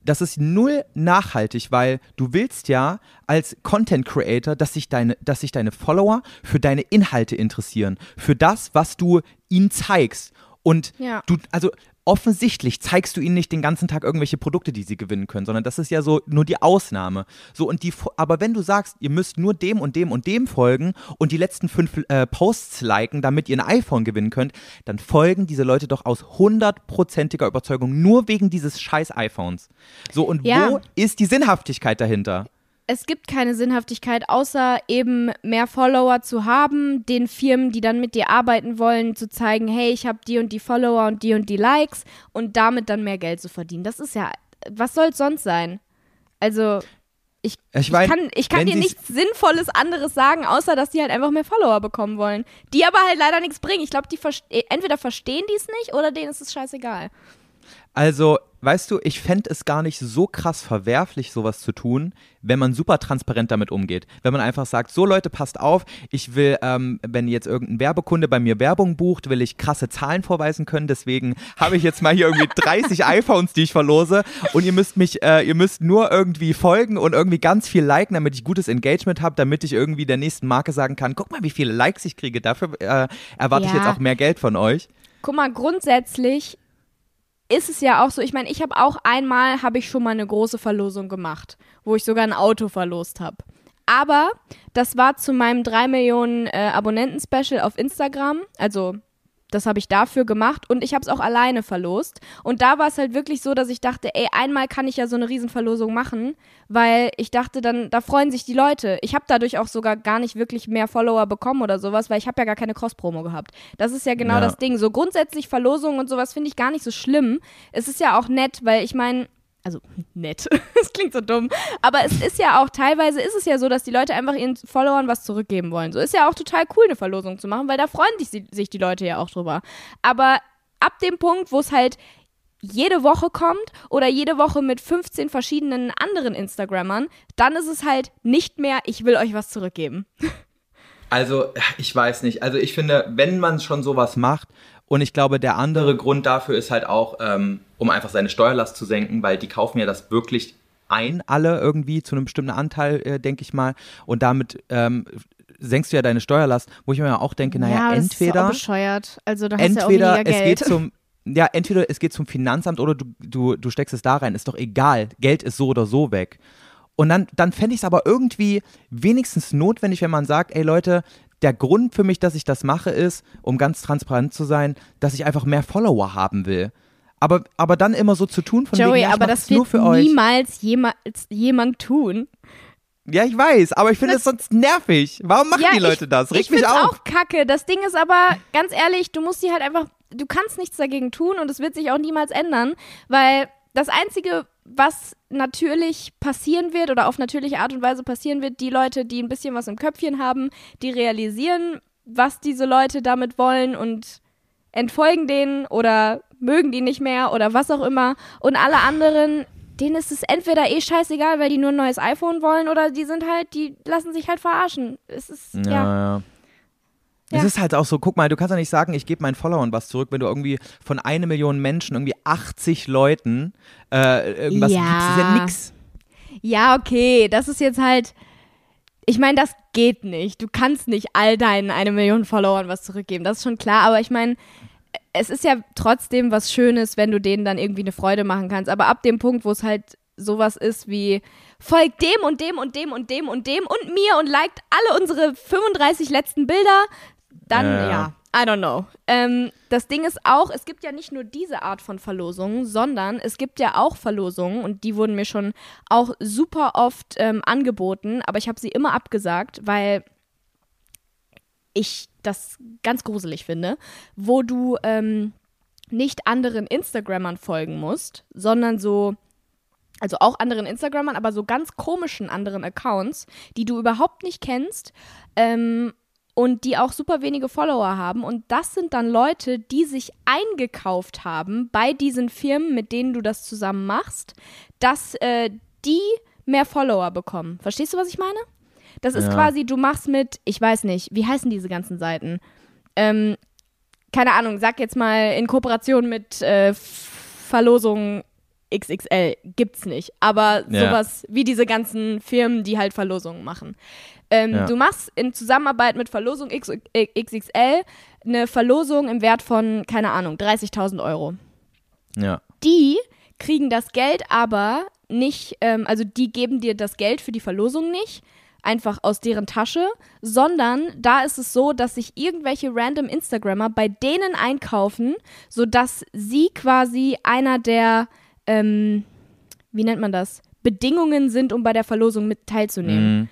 das ist null nachhaltig, weil du willst ja als Content Creator, dass sich deine, dass sich deine Follower für deine Inhalte interessieren, für das, was du ihnen zeigst. Und Ja. du, also offensichtlich zeigst du ihnen nicht den ganzen Tag irgendwelche Produkte, die sie gewinnen können, sondern das ist ja so nur die Ausnahme. So und die, aber wenn du sagst, ihr müsst nur dem und dem und dem folgen und die letzten fünf äh, Posts liken, damit ihr ein iPhone gewinnen könnt, dann folgen diese Leute doch aus hundertprozentiger Überzeugung nur wegen dieses scheiß iPhones. So und Ja. wo ist die Sinnhaftigkeit dahinter? Es gibt keine Sinnhaftigkeit, außer eben mehr Follower zu haben, den Firmen, die dann mit dir arbeiten wollen, zu zeigen, hey, ich habe die und die Follower und die und die Likes und damit dann mehr Geld zu verdienen. Das ist ja, was soll es sonst sein? Also, ich, Ich ich, mein, kann, ich kann dir nichts Sinnvolles anderes sagen, außer dass die halt einfach mehr Follower bekommen wollen. Die aber halt leider nichts bringen. Ich glaube, die verste- entweder verstehen die es nicht oder denen ist es scheißegal. Also, weißt du, ich fände es gar nicht so krass verwerflich, sowas zu tun, wenn man super transparent damit umgeht. Wenn man einfach sagt, so Leute, passt auf, ich will, ähm, wenn jetzt irgendein Werbekunde bei mir Werbung bucht, will ich krasse Zahlen vorweisen können. Deswegen habe ich jetzt mal hier irgendwie <laughs> 30 iPhones, die ich verlose. Und ihr müsst mich, äh, ihr müsst nur irgendwie folgen und irgendwie ganz viel liken, damit ich gutes Engagement habe, damit ich irgendwie der nächsten Marke sagen kann, guck mal, wie viele Likes ich kriege. Dafür äh, erwarte ich Ja. jetzt auch mehr Geld von euch. Guck mal, grundsätzlich ist es ja auch so, ich meine, ich habe auch einmal, habe ich schon mal eine große Verlosung gemacht, wo ich sogar ein Auto verlost habe. Aber das war zu meinem 3 Millionen äh, Abonnenten-Special auf Instagram, also das habe ich dafür gemacht und ich habe es auch alleine verlost. Und da war es halt wirklich so, dass ich dachte, ey, einmal kann ich ja so eine Riesenverlosung machen, weil ich dachte dann, da freuen sich die Leute. Ich habe dadurch auch sogar gar nicht wirklich mehr Follower bekommen oder sowas, weil ich habe ja gar keine Cross-Promo gehabt. Das ist ja genau Ja. das Ding. So grundsätzlich Verlosungen und sowas finde ich gar nicht so schlimm. Es ist ja auch nett, weil ich meine, also <laughs> nett, <laughs> das klingt so dumm, aber es ist ja auch, teilweise ist es ja so, dass die Leute einfach ihren Followern was zurückgeben wollen. So ist ja auch total cool, eine Verlosung zu machen, weil da freuen sich, sich die Leute ja auch drüber. Aber ab dem Punkt, wo es halt jede Woche kommt oder jede Woche mit 15 verschiedenen anderen Instagrammern, dann ist es halt nicht mehr, ich will euch was zurückgeben. <laughs> Also, ich weiß nicht. Also, ich finde, wenn man schon sowas macht, Und ich glaube, der andere Grund dafür ist halt auch, ähm, um einfach seine Steuerlast zu senken, weil die kaufen ja das wirklich ein, alle irgendwie zu einem bestimmten Anteil, äh, denke ich mal. Und damit ähm, senkst du ja deine Steuerlast, wo ich mir auch denke, naja, aber das ist entweder, auch bescheuert. Also da hast du ja auch entweder es Geld. geht zum <laughs> ja, entweder es geht zum Finanzamt oder du, du, du steckst es da rein. Ist doch egal. Geld ist so oder so weg. Und dann, dann fände ich es aber irgendwie wenigstens notwendig, wenn man sagt, ey Leute, der Grund für mich, dass ich das mache, ist, um ganz transparent zu sein, dass ich einfach mehr Follower haben will. Aber, aber dann immer so zu tun von Joey, wegen, ja, ich aber das wird niemals jemals jemand tun. Ja, ich weiß, aber ich finde es sonst nervig. Warum machen ja, die Leute ich, das? ich Regt mich find's auf. auch kacke. Das Ding ist aber, ganz ehrlich, du musst die halt einfach, du kannst nichts dagegen tun und es wird sich auch niemals ändern, weil das Einzige, was natürlich passieren wird oder auf natürliche Art und Weise passieren wird, die Leute, die ein bisschen was im Köpfchen haben, die realisieren, was diese Leute damit wollen und entfolgen denen oder mögen die nicht mehr oder was auch immer. Und alle anderen, denen ist es entweder eh scheißegal, weil die nur ein neues iPhone wollen oder die sind halt, die lassen sich halt verarschen. Es ist, ja. ja. Es Ja. ist halt auch so, guck mal, du kannst ja nicht sagen, ich gebe meinen Followern was zurück, wenn du irgendwie von eine Million Menschen irgendwie 80 Leuten äh, irgendwas Ja. gibst. Das ist ja nix. Ja, okay, das ist jetzt halt. Ich meine, das geht nicht. Du kannst nicht all deinen eine Million Followern was zurückgeben. Das ist schon klar. Aber ich meine, es ist ja trotzdem was Schönes, wenn du denen dann irgendwie eine Freude machen kannst. Aber ab dem Punkt, wo es halt sowas ist wie folgt dem und dem und dem und dem und dem und mir und liked alle unsere 35 letzten Bilder, dann Ja. ja, I don't know. Ähm, das Ding ist auch, es gibt ja nicht nur diese Art von Verlosungen, sondern es gibt ja auch Verlosungen und die wurden mir schon auch super oft ähm, angeboten, aber ich habe sie immer abgesagt, weil ich das ganz gruselig finde, wo du ähm, nicht anderen Instagrammern folgen musst, sondern so, also auch anderen Instagrammern, aber so ganz komischen anderen Accounts, die du überhaupt nicht kennst ähm, und die auch super wenige Follower haben. Und das sind dann Leute, die sich eingekauft haben bei diesen Firmen, mit denen du das zusammen machst, dass äh, die mehr Follower bekommen. Verstehst du, was ich meine? Das ist Ja. quasi, du machst mit, ich weiß nicht, wie heißen diese ganzen Seiten? Ähm, keine Ahnung, sag jetzt mal in Kooperation mit äh, Verlosung XXL gibt's nicht, aber Ja. sowas wie diese ganzen Firmen, die halt Verlosungen machen. Ähm, Ja. Du machst in Zusammenarbeit mit Verlosung X XXL eine Verlosung im Wert von, keine Ahnung, 30.000 Euro. Ja. Die kriegen das Geld aber nicht, ähm, also die geben dir das Geld für die Verlosung nicht, einfach aus deren Tasche, sondern da ist es so, dass sich irgendwelche random Instagrammer bei denen einkaufen, sodass sie quasi einer der, ähm, wie nennt man das, Bedingungen sind, um bei der Verlosung mit teilzunehmen. Mhm.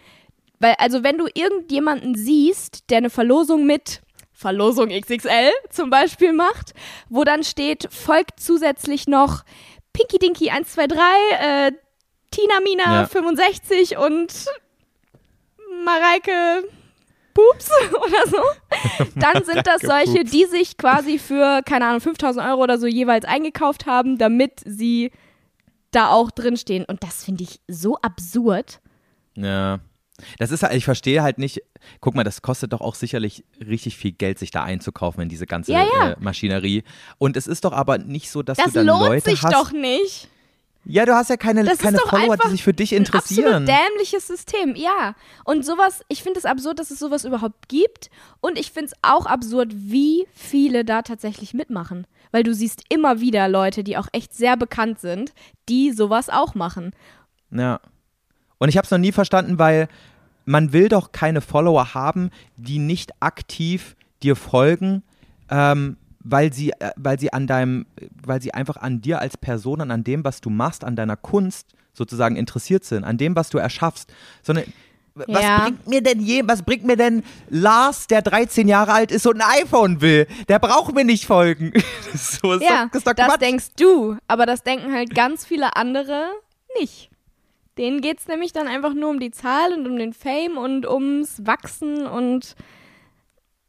Weil, also wenn du irgendjemanden siehst, der eine Verlosung mit Verlosung XXL zum Beispiel macht, wo dann steht, folgt zusätzlich noch Pinky Dinky 123, äh, Tina Mina Ja. 65 und Mareike Pups <laughs> oder so, dann sind das solche, die sich quasi für, keine Ahnung, 5000 Euro oder so jeweils eingekauft haben, damit sie da auch drinstehen. Und das finde ich so absurd. Ja. Das ist halt, ich verstehe halt nicht, guck mal, das kostet doch auch sicherlich richtig viel Geld, sich da einzukaufen in diese ganze Ja, ja. Äh, Maschinerie. Und es ist doch aber nicht so, dass Das du dann lohnt Leute sich hast. doch nicht. Ja, du hast ja keine, Das keine ist Follower, die sich für dich Ein interessieren. absolut dämliches System, ja. Und sowas, ich finde es absurd, dass es sowas überhaupt gibt. Und ich finde es auch absurd, wie viele da tatsächlich mitmachen. Weil du siehst immer wieder Leute, die auch echt sehr bekannt sind, die sowas auch machen. Ja. Und ich habe es noch nie verstanden, weil man will doch keine Follower haben, die nicht aktiv dir folgen, ähm, weil sie, äh, weil sie an deinem, weil sie einfach an dir als Person und an dem, was du machst, an deiner Kunst sozusagen interessiert sind, an dem, was du erschaffst, sondern was Ja. bringt mir denn je, was bringt mir denn Lars, der 13 Jahre alt ist und ein iPhone will? Der braucht mir nicht folgen. <laughs> so ist ja, doch, doch das Quatsch. denkst du. Aber das denken halt ganz viele andere nicht. Denen geht es nämlich dann einfach nur um die Zahl und um den Fame und ums Wachsen und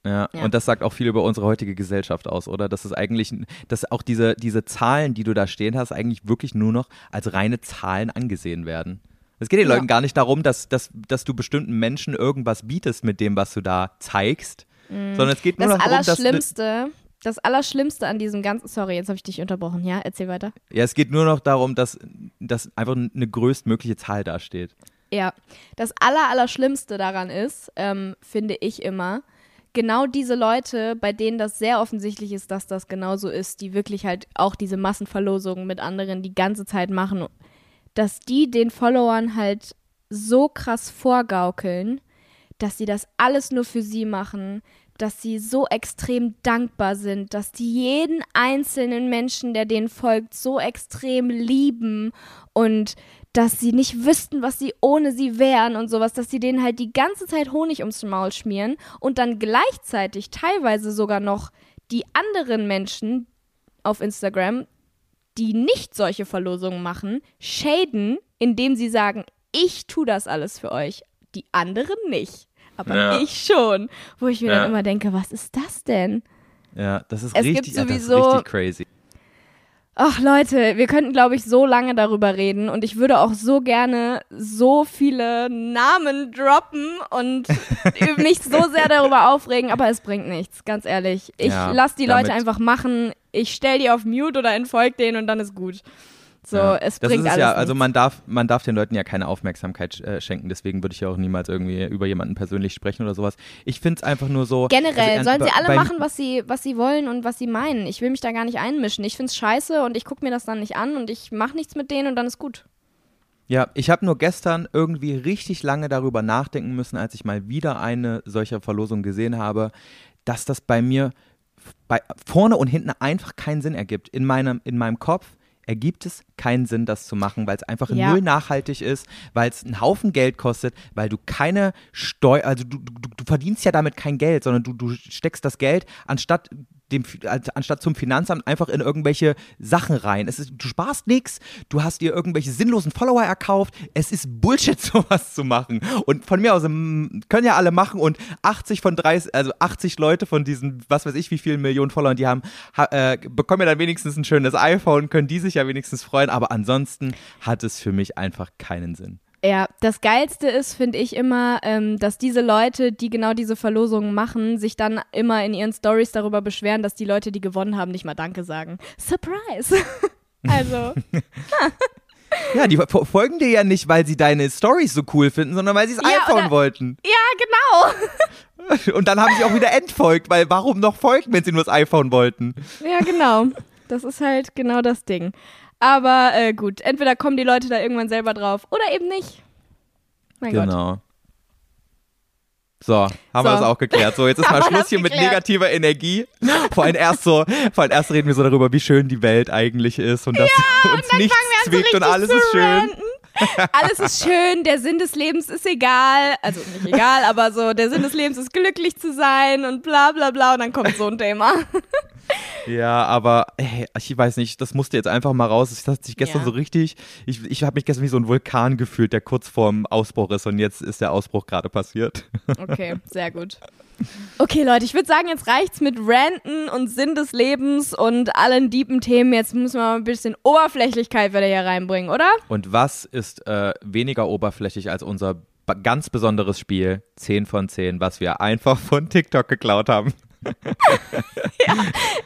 Ja, Ja. und das sagt auch viel über unsere heutige Gesellschaft aus, oder? Dass es eigentlich, dass auch diese, diese Zahlen, die du da stehen hast, eigentlich wirklich nur noch als reine Zahlen angesehen werden. Es geht den Ja. Leuten gar nicht darum, dass, dass, dass du bestimmten Menschen irgendwas bietest mit dem, was du da zeigst, sondern es geht nur Mhm. das noch darum, dass. Allerschlimmste, das Allerschlimmste an diesem ganzen, sorry, jetzt habe ich dich unterbrochen, ja, erzähl weiter. Ja, es geht nur noch darum, dass, dass einfach eine größtmögliche Zahl dasteht. Ja, das Aller, Allerschlimmste daran ist, ähm, finde ich immer, genau diese Leute, bei denen das sehr offensichtlich ist, dass das genauso ist, die wirklich halt auch diese Massenverlosungen mit anderen die ganze Zeit machen, dass die den Followern halt so krass vorgaukeln, dass sie das alles nur für sie machen, dass sie so extrem dankbar sind, dass die jeden einzelnen Menschen, der denen folgt, so extrem lieben und dass sie nicht wüssten, was sie ohne sie wären und sowas, dass sie denen halt die ganze Zeit Honig ums Maul schmieren und dann gleichzeitig teilweise sogar noch die anderen Menschen auf Instagram, die nicht solche Verlosungen machen, shaden, indem sie sagen, ich tue das alles für euch, die anderen nicht. Aber Ja. ich schon. Wo ich mir Ja. dann immer denke, was ist das denn? Ja, das ist Es gibt richtig, ja, das ist sowieso- richtig crazy. Ach Leute, wir könnten, glaube ich, so lange darüber reden und ich würde auch so gerne so viele Namen droppen und <laughs> mich so sehr darüber aufregen, aber es bringt nichts, ganz ehrlich. Ich Ja, lasse die Leute damit- einfach machen, ich stell die auf Mute oder entfolge denen und dann ist gut. So, Ja. es das bringt ist es alles ja, also nichts. man darf, man darf den Leuten ja keine Aufmerksamkeit äh, schenken, deswegen würde ich ja auch niemals irgendwie über jemanden persönlich sprechen oder sowas. Ich finde es einfach nur so. Generell also, sollen sie alle machen, was sie, was sie wollen und was sie meinen. Ich will mich da gar nicht einmischen. Ich find's scheiße und ich gucke mir das dann nicht an und ich mache nichts mit denen und dann ist gut. Ja, ich habe nur gestern irgendwie richtig lange darüber nachdenken müssen, als ich mal wieder eine solche Verlosung gesehen habe, dass das bei mir bei, vorne und hinten einfach keinen Sinn ergibt. In meinem, in meinem Kopf ergibt es keinen Sinn, das zu machen, weil es einfach Ja. null nachhaltig ist, weil es einen Haufen Geld kostet, weil du keine Steuer, also du, du, du verdienst ja damit kein Geld, sondern du, du steckst das Geld anstatt dem, anstatt zum Finanzamt einfach in irgendwelche Sachen rein. Es ist, du sparst nichts, du hast dir irgendwelche sinnlosen Follower erkauft. Es ist Bullshit, <laughs> sowas zu machen. Und von mir aus ähm, können ja alle machen und 80 von 30, also 80 Leute von diesen, was weiß ich, wie vielen Millionen Followern die haben, ha, äh, bekommen ja dann wenigstens ein schönes iPhone, können die sich ja wenigstens freuen. Aber ansonsten hat es für mich einfach keinen Sinn. Ja, das Geilste ist, finde ich immer, ähm, dass diese Leute, die genau diese Verlosungen machen, sich dann immer in ihren Stories darüber beschweren, dass die Leute, die gewonnen haben, nicht mal Danke sagen. Surprise! <laughs> also, Ja, die fo- folgen dir ja nicht, weil sie deine Stories so cool finden, sondern weil sie das Ja, iPhone oder- wollten. ja, genau. <laughs> Und dann haben sie auch wieder entfolgt, weil warum noch folgen, wenn sie nur das iPhone wollten? Ja, genau. Das ist halt genau das Ding. Aber äh, gut, entweder kommen die Leute da irgendwann selber drauf oder eben nicht. Mein Gott. Genau. So, haben wir So. das auch geklärt. So, jetzt ist <laughs> mal wir Schluss hier mit negativer Energie. Vor allem erst so, vor allem erst reden wir so darüber, wie schön die Welt eigentlich ist und dass <laughs> uns nichts Fangen wir an, so zwickt und alles zu ist schön. ranten. Alles ist schön, der Sinn des Lebens ist egal. Also nicht egal, aber so, der Sinn des Lebens ist glücklich zu sein und bla bla bla. Und dann kommt so ein Thema. Ja, aber ey, ich weiß nicht, das musste jetzt einfach mal raus. Das hat sich gestern Ja. so richtig, ich, ich habe mich gestern wie so ein Vulkan gefühlt, der kurz vorm Ausbruch ist und jetzt ist der Ausbruch gerade passiert. Okay, sehr gut. Okay, Leute, ich würde sagen, jetzt reicht's mit Ranten und Sinn des Lebens und allen deepen Themen. Jetzt müssen wir mal ein bisschen Oberflächlichkeit wieder hier reinbringen, oder? Und was ist äh, weniger oberflächlich als unser ganz besonderes Spiel 10 von 10, was wir einfach von TikTok geklaut haben? <laughs>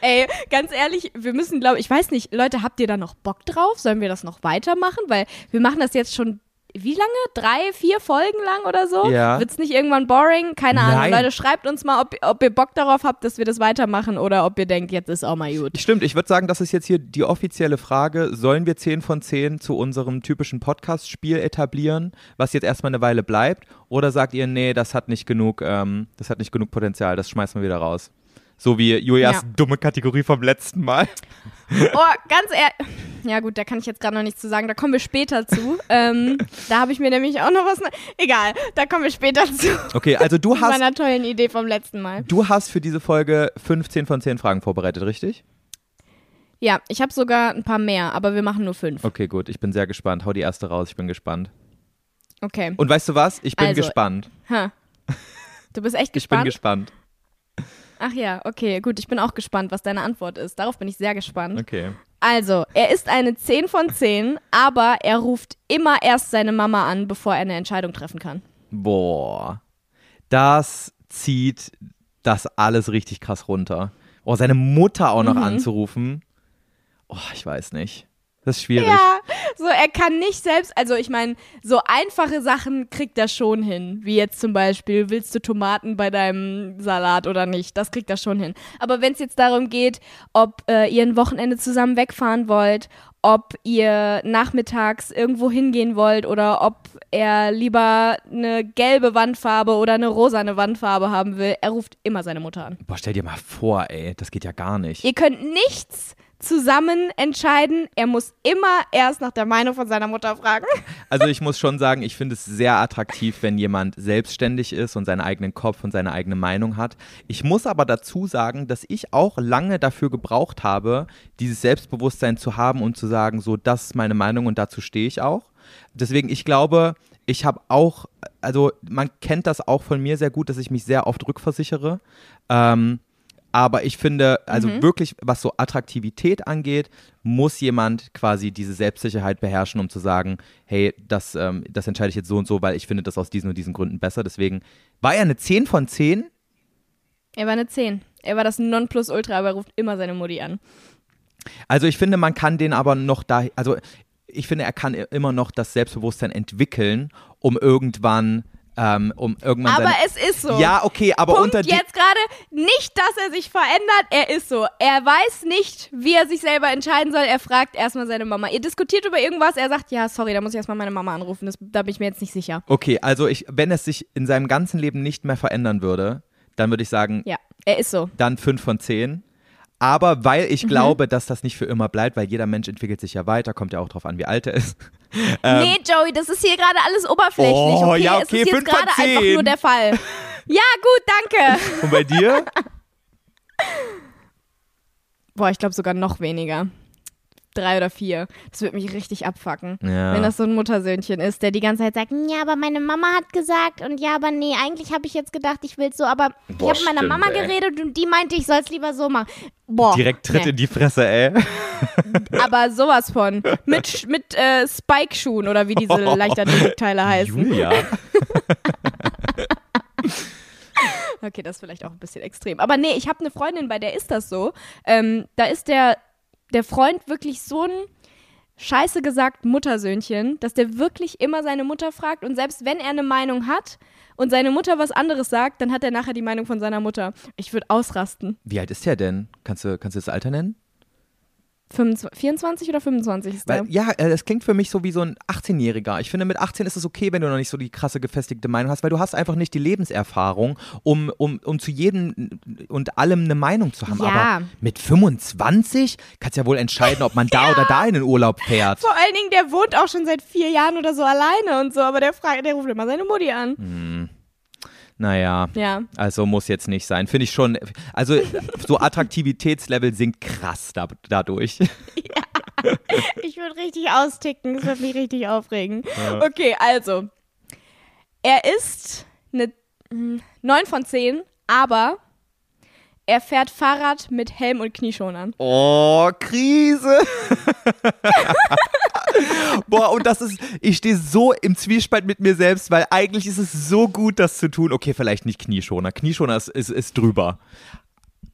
Ey, ganz ehrlich, wir müssen, glaube ich, weiß nicht, Leute, habt ihr da noch Bock drauf? Sollen wir das noch weitermachen? Weil wir machen das jetzt schon, wie lange? Drei, vier Folgen lang oder so? Ja. Wird's nicht irgendwann boring? Keine Ahnung. Nein. Leute, schreibt uns mal, ob, ob ihr Bock darauf habt, dass wir das weitermachen oder ob ihr denkt, jetzt ist auch mal gut. Stimmt, ich würde sagen, das ist jetzt hier die offizielle Frage. Sollen wir 10 von 10 zu unserem typischen Podcast-Spiel etablieren, was jetzt erstmal eine Weile bleibt? Oder sagt ihr, nee, das hat nicht genug, ähm, das hat nicht genug Potenzial, das schmeißen wir wieder raus? So wie Julias Ja. dumme Kategorie vom letzten Mal. Oh, ganz ehrlich. <laughs> Ja gut, da kann ich jetzt gerade noch nichts zu sagen. Da kommen wir später zu. ähm, da habe ich mir nämlich auch noch was. Egal, da kommen wir später zu. Okay, also du hast, meiner tollen Idee vom letzten Mal. du hast für diese Folge 15 von 10 Fragen vorbereitet, richtig? Ja, ich habe sogar ein paar mehr, aber wir machen nur fünf. Okay, gut, ich bin sehr gespannt. Hau die erste raus, ich bin gespannt. Okay. Und weißt du was? Ich bin Also, gespannt. Ha. Du bist echt <laughs> Ich bin gespannt? gespannt. Ach ja, okay, gut. Ich bin auch gespannt, was deine Antwort ist. Darauf bin ich sehr gespannt. Okay. Also, er ist eine 10 von 10, aber er ruft immer erst seine Mama an, bevor er eine Entscheidung treffen kann. Boah. Das zieht das alles richtig krass runter. Oh, seine Mutter auch noch Mhm. anzurufen. Oh, ich weiß nicht. Das ist schwierig. Ja, so er kann nicht selbst, also ich meine, so einfache Sachen kriegt er schon hin, wie jetzt zum Beispiel, willst du Tomaten bei deinem Salat oder nicht? Das kriegt er schon hin. Aber wenn es jetzt darum geht, ob äh, ihr ein Wochenende zusammen wegfahren wollt, ob ihr nachmittags irgendwo hingehen wollt oder ob er lieber eine gelbe Wandfarbe oder eine rosane Wandfarbe haben will, er ruft immer seine Mutter an. Boah, stell dir mal vor, ey. Das geht ja gar nicht. Ihr könnt nichts zusammen entscheiden. Er muss immer erst nach der Meinung von seiner Mutter fragen. Also ich muss schon sagen, ich finde es sehr attraktiv, wenn jemand selbstständig ist und seinen eigenen Kopf und seine eigene Meinung hat. Ich muss aber dazu sagen, dass ich auch lange dafür gebraucht habe, dieses Selbstbewusstsein zu haben und zu sagen, so, das ist meine Meinung und dazu stehe ich auch. Deswegen, ich glaube, ich habe auch, also man kennt das auch von mir sehr gut, dass ich mich sehr oft rückversichere. Ähm, aber ich finde, also wirklich, was so Attraktivität angeht, muss jemand quasi diese Selbstsicherheit beherrschen, um zu sagen, hey, das, ähm, das entscheide ich jetzt so und so, weil ich finde das aus diesen und diesen Gründen besser. Deswegen war er eine 10 von 10. Er war eine 10. Er war das Nonplusultra, aber er ruft immer seine Mutti an. Also ich finde, man kann den aber noch da, also ich finde, er kann immer noch das Selbstbewusstsein entwickeln, um irgendwann, ähm, um irgendwann Aber es ist so. Ja, okay, aber Punkt unter jetzt gerade nicht, dass er sich verändert, er ist so. Er weiß nicht, wie er sich selber entscheiden soll. Er fragt erstmal seine Mama. Ihr diskutiert über irgendwas, er sagt, ja, sorry, da muss ich erstmal meine Mama anrufen. Das, da bin ich mir jetzt nicht sicher. Okay, also ich, wenn es sich in seinem ganzen Leben nicht mehr verändern würde, dann würde ich sagen, Ja, er ist so. dann 5 von 10. Aber weil Mhm. ich glaube, dass das nicht für immer bleibt, weil jeder Mensch entwickelt sich ja weiter, kommt ja auch drauf an, wie alt er ist. <laughs> Ähm, nee, Joey, das ist hier gerade alles oberflächlich. Oh, okay, ja, es okay, ist jetzt fünf von gerade einfach nur der Fall. Ja, gut, danke. Und bei dir? <laughs> Boah, ich glaube sogar noch weniger. Drei oder vier. Das wird mich richtig abfacken. Ja. Wenn das so ein Muttersöhnchen ist, der die ganze Zeit sagt, ja, aber meine Mama hat gesagt und ja, aber nee, eigentlich habe ich jetzt gedacht, ich will so, aber ich Boah, habe mit meiner Mama ey. geredet und die meinte, ich soll es lieber so machen. Boah. Direkt Tritt nee. in die Fresse, ey. <laughs> Aber sowas von. Mit, mit äh, Spike-Schuhen oder wie diese Leichtathletikteile heißen. Julia. <laughs> Okay, das ist vielleicht auch ein bisschen extrem. Aber nee, ich habe eine Freundin, bei der ist das so. Ähm, da ist der, der Freund wirklich so ein scheiße gesagt Muttersöhnchen, dass der wirklich immer seine Mutter fragt und selbst wenn er eine Meinung hat und seine Mutter was anderes sagt, dann hat er nachher die Meinung von seiner Mutter. Ich würde ausrasten. Wie alt ist der denn? Kannst du, kannst du das Alter nennen? 25, 24 oder 25 ist Weil, der? ja, äh, das klingt für mich so wie so ein 18-Jähriger. Ich finde, mit 18 ist es okay, wenn du noch nicht so die krasse gefestigte Meinung hast, weil du hast einfach nicht die Lebenserfahrung, um, um, um zu jedem und allem eine Meinung zu haben. Ja. Aber mit 25 kannst du ja wohl entscheiden, ob man da <laughs> oder da in den Urlaub fährt. Vor allen Dingen, der wohnt auch schon seit vier Jahren oder so alleine und so, aber der, fragt, der ruft immer seine Mutti an. Naja. Ja. Also muss jetzt nicht sein. Finde ich schon. Also so Attraktivitätslevel sinkt krass da, dadurch. <laughs> Ich würde richtig austicken, das würde mich richtig aufregen. Okay, also. Er ist eine mm, 9 von 10, aber er fährt Fahrrad mit Helm und Knieschonern. Oh, Krise. <laughs> Boah, und das ist, ich stehe so im Zwiespalt mit mir selbst, weil eigentlich ist es so gut, das zu tun. Okay, vielleicht nicht Knieschoner. Knieschoner ist, ist, ist drüber.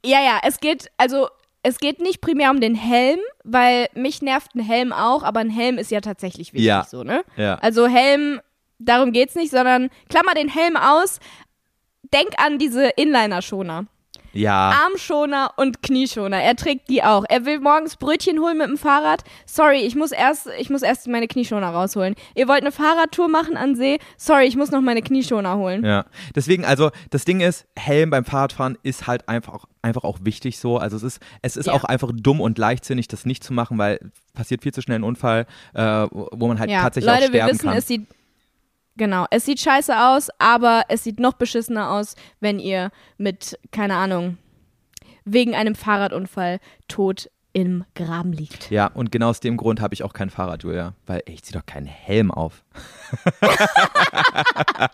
Ja, ja, es geht, also, es geht nicht primär um den Helm, weil mich nervt ein Helm auch, aber ein Helm ist ja tatsächlich wichtig Ja. so, ne? Ja. Also Helm, darum geht's nicht, sondern klammer den Helm aus, denk an diese Inliner-Schoner. Ja. Armschoner und Knieschoner. Er trägt die auch. Er will morgens Brötchen holen mit dem Fahrrad. Sorry, ich muss erst, ich muss erst meine Knieschoner rausholen. Ihr wollt eine Fahrradtour machen an See? Sorry, ich muss noch meine Knieschoner holen. Ja, deswegen, also das Ding ist, Helm beim Fahrradfahren ist halt einfach auch, einfach auch wichtig so. Also es ist, es ist Ja. auch einfach dumm und leichtsinnig, das nicht zu machen, weil passiert viel zu schnell ein Unfall, äh, wo man halt Ja, tatsächlich auch Leute, wir sterben wissen, kann. es sieht genau, es sieht scheiße aus, aber es sieht noch beschissener aus, wenn ihr mit keine Ahnung wegen einem Fahrradunfall tot im Graben liegt. ja, und genau aus dem Grund habe ich auch kein Fahrrad, Julia. Weil, ich zieh doch keinen Helm auf. <laughs>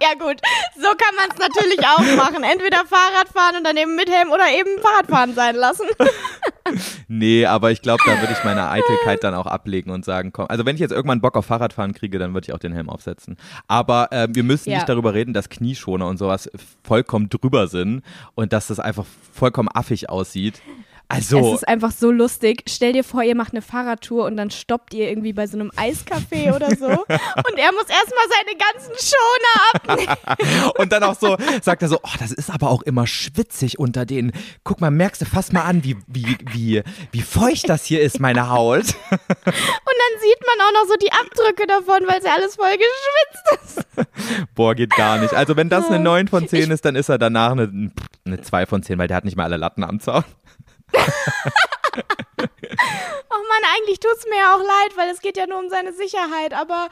Ja gut, so kann man es natürlich auch machen. Entweder Fahrrad fahren und dann eben mit Helm oder eben Fahrradfahren sein lassen. <laughs> Nee, aber ich glaube, da würde ich meine Eitelkeit dann auch ablegen und sagen, komm, also wenn ich jetzt irgendwann Bock auf Fahrradfahren kriege, dann würde ich auch den Helm aufsetzen. Aber äh, wir müssen Ja. nicht darüber reden, dass Knieschoner und sowas vollkommen drüber sind und dass das einfach vollkommen affig aussieht. Also, Es ist einfach so lustig. Stell dir vor, ihr macht eine Fahrradtour und dann stoppt ihr irgendwie bei so einem Eiscafé oder so. <laughs> Und er muss erstmal seine ganzen Schoner abnehmen. <laughs> Und dann auch so, sagt er so, oh, das ist aber auch immer schwitzig unter denen. Guck mal, merkst du fast mal an, wie, wie, wie, wie feucht das hier ist, meine <laughs> Haut. Und dann sieht man auch noch so die Abdrücke davon, weil es ja alles voll geschwitzt ist. Boah, geht gar nicht. Also wenn das eine 9 von 10 ist, dann ist er danach eine, eine 2 von 10, weil der hat nicht mal alle Latten am Zaun. Oh Mann, eigentlich tut es mir ja auch leid, weil es geht ja nur um seine Sicherheit. Aber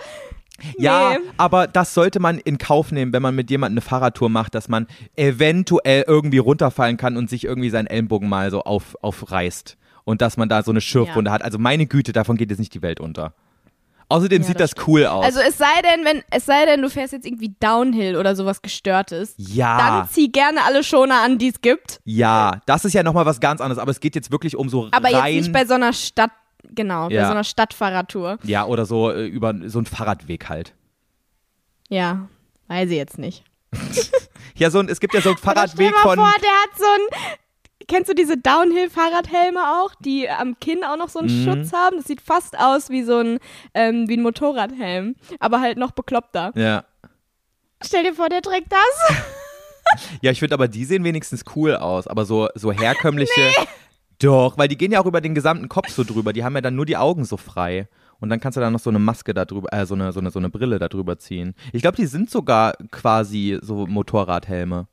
Ja, Nee. aber das sollte man in Kauf nehmen, wenn man mit jemandem eine Fahrradtour macht, dass man eventuell irgendwie runterfallen kann und sich irgendwie seinen Ellenbogen mal so auf, aufreißt. Und dass man da so eine Schürfwunde hat. Also meine Güte, davon geht jetzt nicht die Welt unter. Außerdem Ja, sieht das das cool aus. Also es sei denn, wenn es sei denn, du fährst jetzt irgendwie Downhill oder sowas gestörtes, ja. dann zieh gerne alle Schoner an, die es gibt. Ja, das ist ja nochmal was ganz anderes, aber es geht jetzt wirklich um so Aber rein. jetzt nicht bei so einer Stadt, genau, bei Ja. so einer Stadtfahrradtour. ja, oder so äh, über so einen Fahrradweg halt. Ja, weiß ich jetzt nicht. <laughs> Ja, so ein, es gibt ja so einen <laughs> Fahrradweg stell mal von. vor, der hat so ein kennst du diese Downhill-Fahrradhelme auch, die am Kinn auch noch so einen Mhm. Schutz haben? Das sieht fast aus wie so ein, ähm, wie ein Motorradhelm, aber halt noch bekloppter. Ja. Stell dir vor, der trägt das. <laughs> Ja, ich finde aber, die sehen wenigstens cool aus. Aber so, so herkömmliche. <laughs> Doch, weil die gehen ja auch über den gesamten Kopf so drüber. Die haben ja dann nur die Augen so frei. Und dann kannst du dann noch so eine Maske da drüber, äh, so eine, so eine, so eine Brille da drüber ziehen. Ich glaube, die sind sogar quasi so Motorradhelme.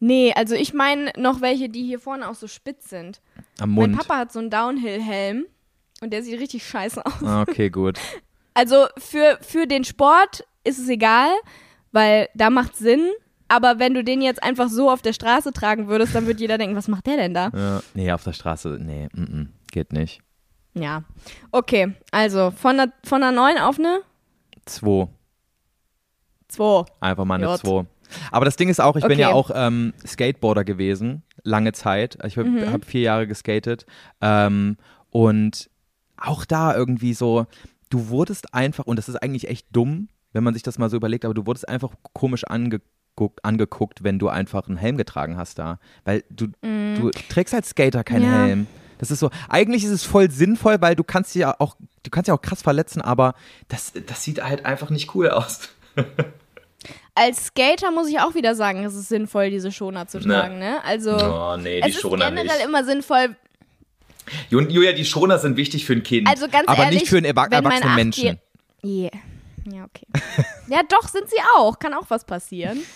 Nee, also ich meine noch welche, die hier vorne auch so spitz sind. Am Mein Mund. Papa hat so einen Downhill-Helm und der sieht richtig scheiße aus. Ah, Okay, gut. <laughs> Also für, für den Sport ist es egal, weil da macht Sinn. Aber wenn du den jetzt einfach so auf der Straße tragen würdest, dann würde jeder denken, was macht der denn da? Ja. Nee, auf der Straße, nee, mm -mm, geht nicht. Ja. Okay, also von einer, von einer 9 auf eine Zwei. 2. Einfach mal eine J. 2. Aber das Ding ist auch, ich bin Okay. ja auch ähm, Skateboarder gewesen, lange Zeit. Ich habe Mhm. hab vier Jahre geskatet. Ähm, und auch da irgendwie so, du wurdest einfach, und das ist eigentlich echt dumm, wenn man sich das mal so überlegt, aber du wurdest einfach komisch angeguckt, angeguckt wenn du einfach einen Helm getragen hast da. Weil du, du trägst als Skater keinen. Ja. Helm. Das ist so, eigentlich ist es voll sinnvoll, weil du kannst dich ja auch, du kannst ja auch krass verletzen, aber Das, das sieht halt einfach nicht cool aus. <laughs> Als Skater muss ich auch wieder sagen, es ist sinnvoll, diese Schoner zu Ne. tragen, ne? Also Oh, nee, die es ist Schoner generell nicht. immer sinnvoll, Ju- Julia, die Schoner sind wichtig für ein Kind. also ganz Aber ehrlich, nicht für einen erwa wenn mein erwachsenen Menschen. Yeah. Ja, okay. <laughs> ja, doch, sind sie auch. Kann auch was passieren. <laughs>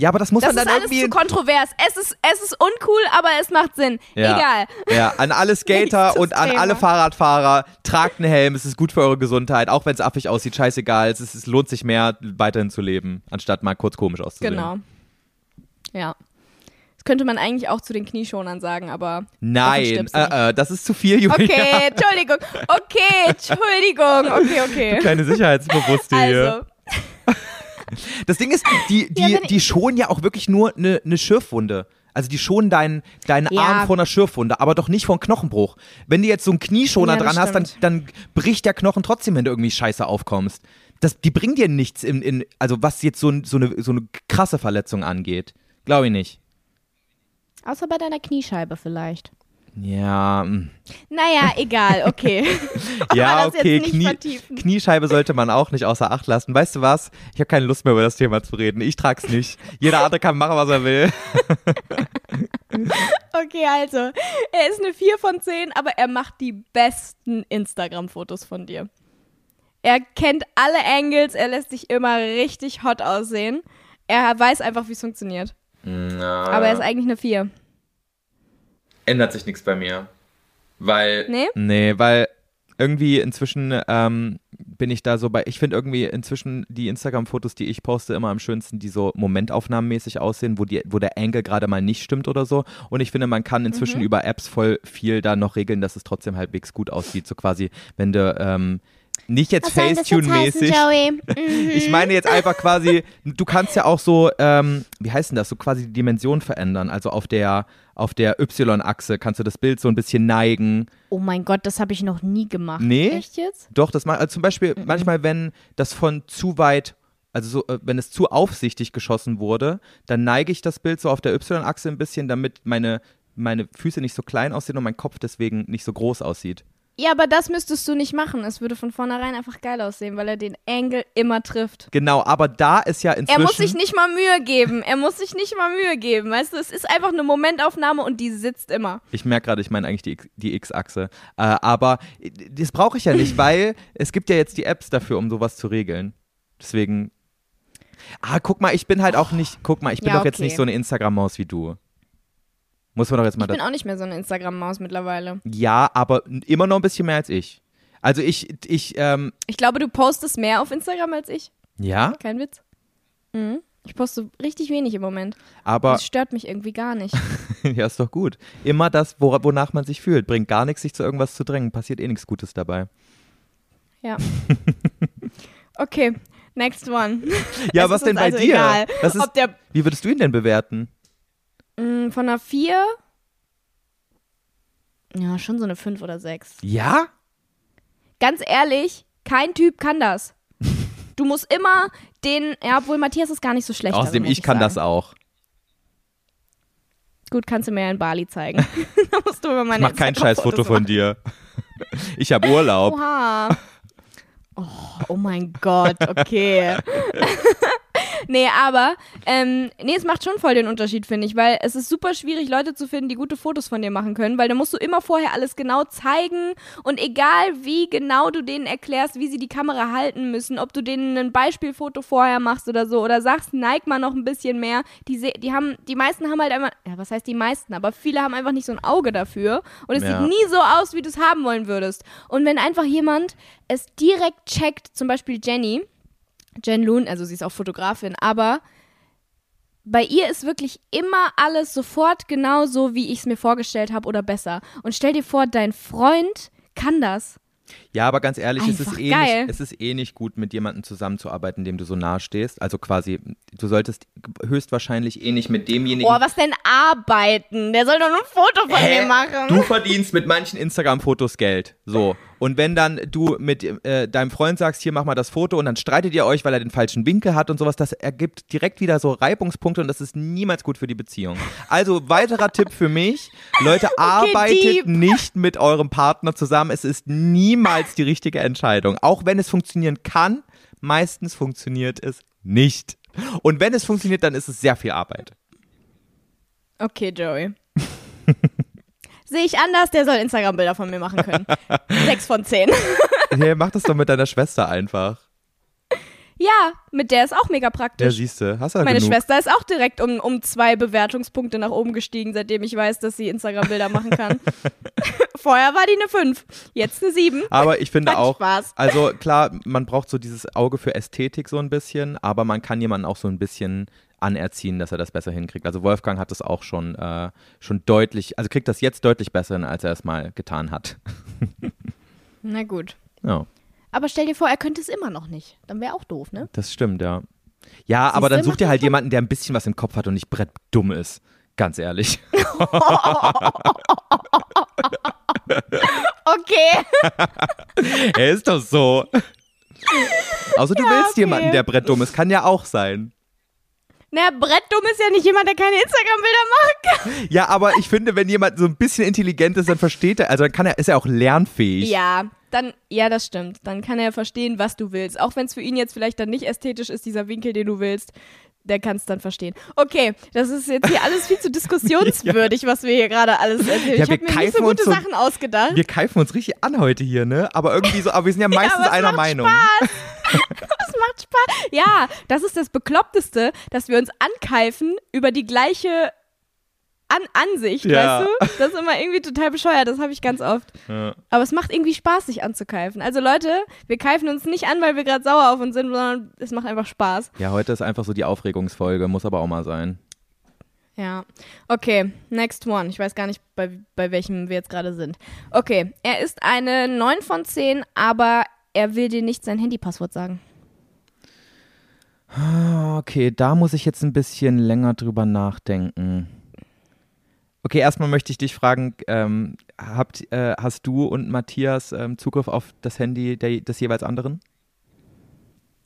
Ja, aber das muss Das man ist dann alles irgendwie. zu kontrovers. Es ist, es ist uncool, aber es macht Sinn. Ja. Egal. Ja, an alle <laughs> Skater und an alle Fahrradfahrer, tragt einen Helm, es ist gut für eure Gesundheit, auch wenn es affig aussieht, scheißegal, es, ist, es lohnt sich mehr, weiterhin zu leben, anstatt mal kurz komisch auszusehen. Genau. Ja. Das könnte man eigentlich auch zu den Knieschonern sagen, aber. Nein, du äh, äh, das ist zu viel, Julia. Okay, Entschuldigung. Okay, Entschuldigung. Okay, okay. Keine Sicherheitsbewusste hier. <laughs> Das Ding ist, die, die, Ja, die schonen ja auch wirklich nur eine ne Schürfwunde. Also die schonen deinen, deinen Ja. Arm vor einer Schürfwunde, aber doch nicht vor einem Knochenbruch. Wenn du jetzt so einen Knieschoner Ja, dran hast, dann, stimmt. dann bricht der Knochen trotzdem, wenn du irgendwie scheiße aufkommst. Das, die bringen dir nichts, in, in, also was jetzt so, so, eine, so eine krasse Verletzung angeht. Glaube ich nicht. außer bei deiner Kniescheibe vielleicht. Ja, mm. Naja, egal, okay. <laughs> ja, okay, Knie, vertiefen. Kniescheibe sollte man auch nicht außer Acht lassen. Weißt du was? Ich habe keine Lust mehr über das Thema zu reden. Ich trag's nicht. Jeder andere kann machen, was er will. <laughs> Okay, also, er ist eine 4 von 10, aber er macht die besten Instagram-Fotos von dir. Er kennt alle Angles, er lässt dich immer richtig hot aussehen. Er weiß einfach, wie es funktioniert. Na, Aber er ist eigentlich eine 4. ändert sich nichts bei mir. Weil Nee? Nee, weil irgendwie inzwischen ähm, bin ich da so bei, ich finde irgendwie inzwischen die Instagram-Fotos, die ich poste, immer am schönsten, die so momentaufnahmenmäßig aussehen, wo, die, wo der Angle gerade mal nicht stimmt oder so. Und ich finde, man kann inzwischen Mhm. über Apps voll viel da noch regeln, dass es trotzdem halbwegs gut aussieht. So quasi, wenn du ähm, nicht jetzt Facetune-mäßig. <laughs> Mhm. Ich meine jetzt einfach quasi, du kannst ja auch so, ähm, wie heißt denn das, so quasi die Dimension verändern. Also auf der, auf der Y-Achse kannst du das Bild so ein bisschen neigen. Oh mein Gott, das habe ich noch nie gemacht. Nee? Echt jetzt? Doch, das macht, also zum Beispiel manchmal, wenn das von zu weit, also so, äh, wenn es zu aufsichtig geschossen wurde, dann neige ich das Bild so auf der Y-Achse ein bisschen, damit meine, meine Füße nicht so klein aussehen und mein Kopf deswegen nicht so groß aussieht. Ja, aber das müsstest du nicht machen. Es würde von vornherein einfach geil aussehen, weil er den Angle immer trifft. Genau, aber da ist ja Er inzwischen. muss sich nicht mal Mühe geben. Er muss sich nicht mal Mühe geben. Weißt du, es ist einfach eine Momentaufnahme und die sitzt immer. Ich merke gerade, ich meine eigentlich die, die X-Achse. Äh, aber äh, das brauche ich ja nicht, <laughs> weil es gibt ja jetzt die Apps dafür, um sowas zu regeln. Deswegen. Ah, guck mal, ich bin halt auch nicht. Guck mal, ich bin Ja, doch jetzt nicht so eine Instagram-Maus wie du. Muss man doch jetzt mal. Ich bin auch nicht mehr so eine Instagram-Maus mittlerweile. Ja, aber immer noch ein bisschen mehr als ich. Also ich, ich, ähm, Ich glaube, du postest mehr auf Instagram als ich. ja, Kein Witz. Mhm. Ich poste richtig wenig im Moment. aber Das stört mich irgendwie gar nicht. <laughs> ja, ist doch gut. Immer das, wo, wonach man sich fühlt. Bringt gar nichts, sich zu irgendwas zu drängen. Passiert eh nichts Gutes dabei. Ja. <laughs> Okay, next one. Ja, <laughs> Es was denn bei also dir? Egal, Was ist, wie würdest du ihn denn bewerten? Mh, von einer 4. Ja, schon so eine 5 oder 6. Ja? Ganz ehrlich, kein Typ kann das. <laughs> Du musst immer den, ja, obwohl Matthias ist gar nicht so schlecht. Außerdem, darin, muss ich kann sagen. das auch. Gut, kannst du mir ja in Bali zeigen. <laughs> <laughs> da musst du mir meine Ich mach kein Scheißfoto von dir. Ich habe Urlaub. Oha. Oh, oh mein Gott, okay. Nee, aber, ähm, nee, es macht schon voll den Unterschied, finde ich, weil es ist super schwierig, Leute zu finden, die gute Fotos von dir machen können, weil da musst du immer vorher alles genau zeigen und egal wie genau du denen erklärst, wie sie die Kamera halten müssen, ob du denen ein Beispielfoto vorher machst oder so oder sagst, neig mal noch ein bisschen mehr, die, die haben, die meisten haben halt einfach, ja, was heißt die meisten, aber viele haben einfach nicht so ein Auge dafür und es Ja. sieht nie so aus, wie du es haben wollen würdest. Und wenn einfach jemand es direkt checkt, zum Beispiel Jenny, Jen Loon, also sie ist auch Fotografin, aber bei ihr ist wirklich immer alles sofort genau so, wie ich es mir vorgestellt habe oder besser. Und stell dir vor, dein Freund kann das. Ja, aber ganz ehrlich, es ist, eh geil. nicht, es ist eh nicht gut, mit jemandem zusammenzuarbeiten, dem du so nahe stehst. Also quasi, du solltest höchstwahrscheinlich eh nicht mit demjenigen. Oh, was denn arbeiten? Der soll doch nur ein Foto von Hä? mir machen. Du verdienst mit manchen Instagram-Fotos Geld. So. Und wenn dann du mit äh, deinem Freund sagst, hier mach mal das Foto und dann streitet ihr euch, weil er den falschen Winkel hat und sowas, das ergibt direkt wieder so Reibungspunkte und das ist niemals gut für die Beziehung. Also weiterer Tipp für mich, Leute, <laughs> arbeitet deep. nicht mit eurem Partner zusammen. Es ist niemals die richtige Entscheidung. Auch wenn es funktionieren kann, meistens funktioniert es nicht. Und wenn es funktioniert, dann ist es sehr viel Arbeit. Okay, Joey. Sehe ich anders, der soll Instagram-Bilder von mir machen können. <laughs> Sechs von zehn. <laughs> Hey, mach das doch mit deiner Schwester einfach. Ja, mit der ist auch mega Ja, praktisch. siehst du, hast du ja Meine genug. Schwester ist auch direkt um, um zwei Bewertungspunkte nach oben gestiegen, seitdem ich weiß, dass sie Instagram-Bilder machen kann. <laughs> Vorher war die eine 5, jetzt eine 7. Aber ich finde auch, Spaß. also klar, man braucht so dieses Auge für Ästhetik so ein bisschen, aber man kann jemanden auch so ein bisschen anerziehen, dass er das besser hinkriegt. Also Wolfgang hat das auch schon, äh, schon deutlich, also kriegt das jetzt deutlich besser hin, als er es mal getan hat. <laughs> Na gut. Ja, Aber stell dir vor, er könnte es immer noch nicht. Dann wäre auch doof, ne? das stimmt, ja. Ja, aber Siehste, dann such macht dir das halt jemanden, der ein bisschen was im Kopf hat und nicht brettdumm ist. Ganz ehrlich. <laughs> Okay. <laughs> er ist doch so. Außer du Ja, willst okay. jemanden, der brettdumm ist. Kann ja auch sein. Na, Brettdumm ist ja nicht jemand, der keine Instagram-Bilder kann. Ja, aber ich finde, wenn jemand so ein bisschen intelligent ist, dann versteht er, also dann kann er, ist er auch lernfähig. Ja, dann, ja, das stimmt. Dann kann er verstehen, was du willst. Auch wenn es für ihn jetzt vielleicht dann nicht ästhetisch ist, dieser Winkel, den du willst. Der kann es dann verstehen. Okay, das ist jetzt hier alles viel zu <laughs> diskussionswürdig, was wir hier gerade alles erzählen. Ja, ich habe mir nicht so gute so- Sachen ausgedacht. Wir keifen uns richtig an heute hier, ne? Aber irgendwie so, aber wir sind ja <laughs> meistens es einer macht Meinung. Das <laughs> macht Spaß. Ja, das ist das Bekloppteste, dass wir uns ankeifen über die gleiche An Ansicht, Ja. weißt du? Das ist immer irgendwie total bescheuert, das habe ich ganz oft. Ja. Aber es macht irgendwie Spaß, sich anzukeifen. Also Leute, wir keifen uns nicht an, weil wir gerade sauer auf uns sind, sondern es macht einfach Spaß. ja, heute ist einfach so die Aufregungsfolge, muss aber auch mal sein. Ja. Okay, next one. Ich weiß gar nicht, bei, bei welchem wir jetzt gerade sind. Okay, er ist eine 9 von 10, aber er will dir nicht sein Handypasswort sagen. Ah, Okay, da muss ich jetzt ein bisschen länger drüber nachdenken. Okay, erstmal möchte ich dich fragen, ähm, habt, äh, hast du und Matthias ähm, Zugriff auf das Handy der, des jeweils anderen?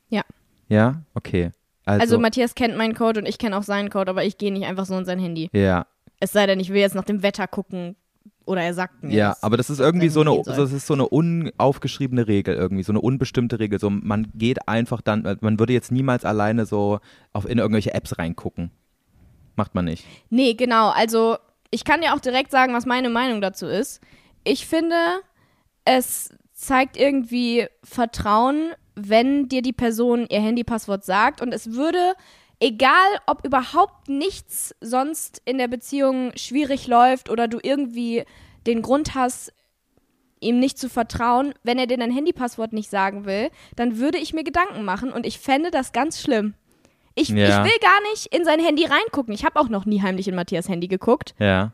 Ja. Ja? Okay. Also, Also, Matthias kennt meinen Code und ich kenne auch seinen Code, aber ich gehe nicht einfach so in sein Handy. ja, Es sei denn, ich will jetzt nach dem Wetter gucken oder er sagt mir. ja, aber das ist irgendwie so eine, das ist so eine unaufgeschriebene Regel irgendwie, so eine unbestimmte Regel. So, man geht einfach dann, man würde jetzt niemals alleine so auf in irgendwelche Apps reingucken. Macht man nicht. Nee, genau. Also, ich kann dir auch direkt sagen, was meine Meinung dazu ist. Ich finde, es zeigt irgendwie Vertrauen, wenn dir die Person ihr Handypasswort sagt und es würde, egal ob überhaupt nichts sonst in der Beziehung schwierig läuft oder du irgendwie den Grund hast, ihm nicht zu vertrauen, wenn er dir dein Handypasswort nicht sagen will, dann würde ich mir Gedanken machen und ich fände das ganz schlimm. Ich, Ja. ich will gar nicht in sein Handy reingucken. Ich habe auch noch nie heimlich in Matthias Handy geguckt. Ja.